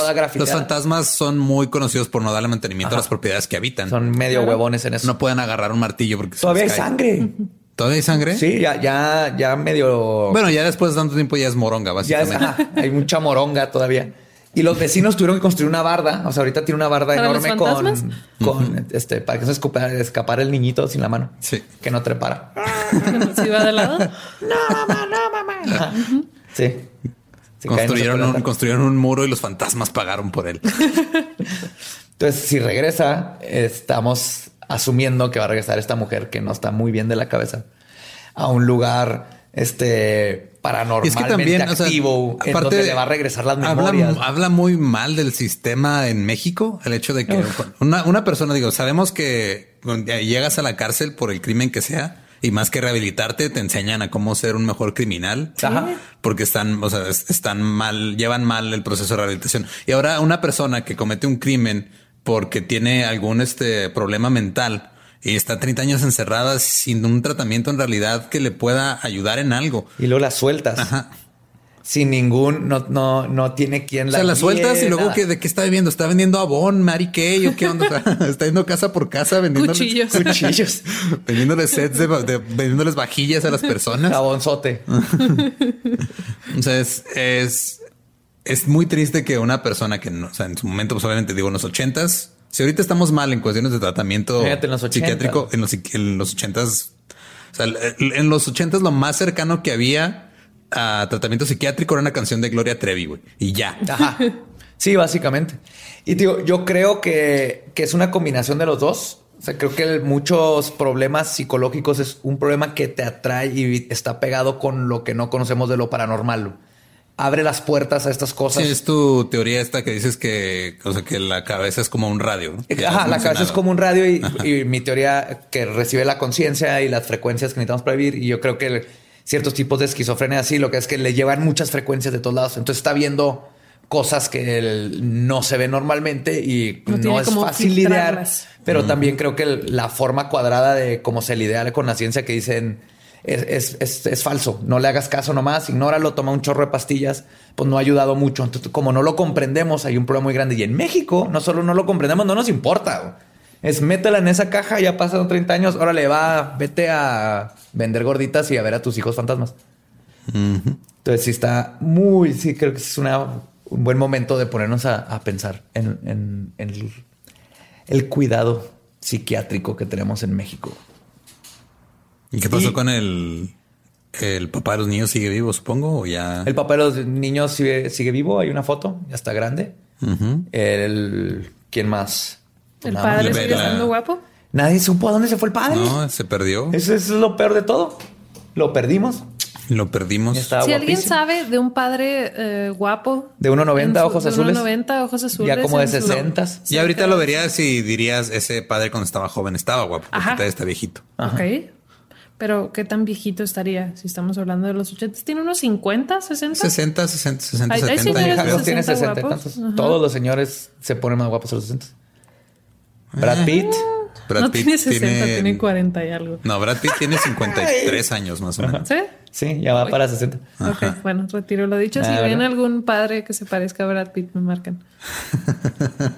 fantasmas son muy conocidos por no darle mantenimiento a las propiedades que habitan. Son medio Claro. huevones en eso. no pueden agarrar un martillo porque se Todavía hay cae. sangre. ¿Todavía hay sangre? Sí, ya, ya, ya medio. Bueno, ya después de tanto tiempo ya es moronga, ya es, básicamente. hay mucha moronga todavía. Y los vecinos tuvieron que construir una barda. O sea, ahorita tiene una barda ¿Para los enorme con, con este, para que no se escapa- escapara el niñito sin la mano. Sí. Que no trepara. Se iba de lado. Ajá. Sí. Se cae, no se Construyeron, un, construyeron un muro y los fantasmas pagaron por él. Entonces, si regresa, estamos asumiendo que va a regresar esta mujer que no está muy bien de la cabeza a un lugar este paranormalmente es que también, o sea, activo, en donde le va a regresar las memorias. Habla, habla muy mal del sistema en México. El hecho de que una, una persona, digo, sabemos que llegas a la cárcel por el crimen que sea y más que rehabilitarte, te enseñan a cómo ser un mejor criminal. Ajá. Porque están, o sea, es- están mal, llevan mal el proceso de rehabilitación. Y ahora una persona que comete un crimen porque tiene algún este problema mental y está 30 años encerrada sin un tratamiento en realidad que le pueda ayudar en algo. Y luego la sueltas. Ajá. Sin ningún, no, no, no tiene quien O la. sea, la sueltas y luego que de qué está vendiendo, está vendiendo Avon, Mary Kay o qué onda, O está yendo casa por casa vendiendo Cuchillos. Cuchillos. vendiéndoles sets de, de- vendiéndoles vajillas a las personas. Jabonzote. O sea, es, es, muy triste que una persona que no, o sea, en su momento, pues obviamente digo en los ochentas, si ahorita estamos mal en cuestiones de tratamiento Fíjate, en los 80s. psiquiátrico, en los, en los ochentas, o sea, en los ochentas lo más cercano que había a tratamiento psiquiátrico era una canción de Gloria Trevi, güey, y ya. Ajá. Sí, básicamente. Y digo, yo creo que, que es una combinación de los dos. O sea, creo que el- muchos problemas psicológicos es un problema que te atrae y está pegado con lo que no conocemos de lo paranormal. Abre las puertas a estas cosas. Sí, es tu teoría esta que dices que, o sea, que la cabeza es como un radio. Ajá, la cabeza es como un radio y, y mi teoría que recibe la conciencia y las frecuencias que necesitamos para vivir. Y yo creo que el- ciertos tipos de esquizofrenia así, lo que es que le llevan muchas frecuencias de todos lados. Entonces está viendo cosas que él no se ven normalmente y No es fácil lidiar. Pero también creo que la forma cuadrada de cómo se lidia con la ciencia que dicen es, es- es- es falso. No le hagas caso nomás, ignóralo, toma un chorro de pastillas, pues no ha ayudado mucho. Entonces, como no lo comprendemos, hay un problema muy grande. Y en México, no solo no lo comprendemos, no nos importa. Es métela en esa caja, ya pasaron 30 años, órale, va, vete a vender gorditas y a ver a tus hijos fantasmas. Entonces sí está muy, sí creo que es una, un buen momento de ponernos a, a pensar en, en- en el, el cuidado psiquiátrico que tenemos en México. ¿Y qué pasó Y- con el, el papá de los niños? ¿Sigue vivo, supongo? ¿O ya? El papá de los niños sigue, sigue vivo, hay una foto, ya está grande. El, ¿quién más? Pues ¿El nada padre sigue estando guapo? Nadie supo a dónde se fue el padre. No, se perdió. Eso, eso es lo peor de todo. Lo perdimos. Lo perdimos. Estaba si alguien sabe de un padre eh, guapo. De 1.90 en su- ojos de azules. 1.90 ojos azules. Ya como de en su- 60. Y ahorita lo verías y dirías, ese padre cuando estaba joven estaba guapo, porque Ajá. ahorita está viejito. Ok. Pero qué tan viejito estaría si estamos hablando de los 80. ¿Tiene unos 50, 60? 60, 60, 60, Hay- hay 70. señores yo creo. de tiene 60 60 y guapos. tantos. Ajá. Todos los señores se ponen más guapos a los 60. Brad Pitt. Brad no Pitt tiene 60, tiene... 40 y algo. No, Brad Pitt tiene 53 años más o menos. ¿Sí? Sí, ya va para 60. Ok, bueno, retiro lo dicho. Si Ah, ven algún padre que se parezca a Brad Pitt, me marcan.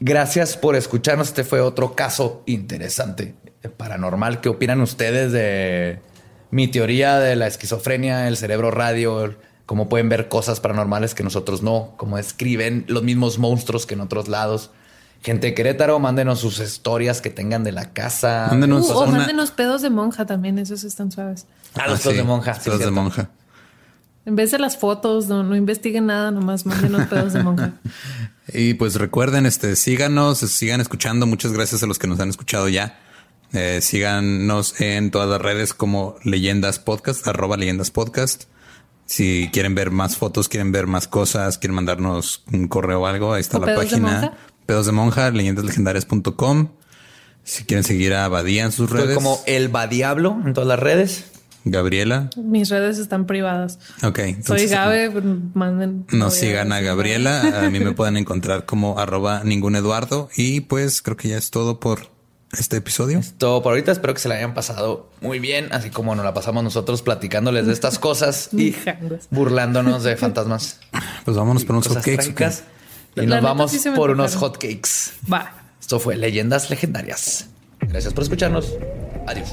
Gracias por escucharnos. Este fue otro caso interesante, eh, paranormal. ¿Qué opinan ustedes de mi teoría de la esquizofrenia, el cerebro radio? Cómo pueden ver cosas paranormales que nosotros no, cómo escriben los mismos monstruos que en otros lados. Gente de Querétaro, mándenos sus historias que tengan de la casa. Mándenos Uh, o una- mándenos pedos de monja también, esos están suaves. Ah, los Ah, pedos sí, de monja. sí, pedos de monja. En vez de las fotos, no, no investiguen nada, nomás mándenos pedos de monja. Y pues recuerden, este, síganos, sigan escuchando. Muchas gracias a los que nos han escuchado ya. Eh, síganos en todas las redes como Leyendas Podcast, arroba Leyendas Podcast. Si quieren ver más fotos, quieren ver más cosas, quieren mandarnos un correo o algo, ahí está ¿O la pedos de página. Pedos de monja, leyendaslegendarias.com. Si quieren seguir a Badía en sus Estoy redes. como el Diablo en todas las redes. Gabriela. Mis redes están privadas. Ok. Soy entonces, Gabe, pues, manden. No sigan a Gabriela. A mí me pueden encontrar como arroba ningún Eduardo. Y pues creo que ya es todo por este episodio. Todo por ahorita. Espero que se la hayan pasado muy bien, así como nos la pasamos nosotros platicándoles de estas cosas y burlándonos de fantasmas. Pues vámonos por unos trágicas. Y nos vamos sí por unos hotcakes. Va. Esto fue Leyendas Legendarias. Gracias por escucharnos. Adiós.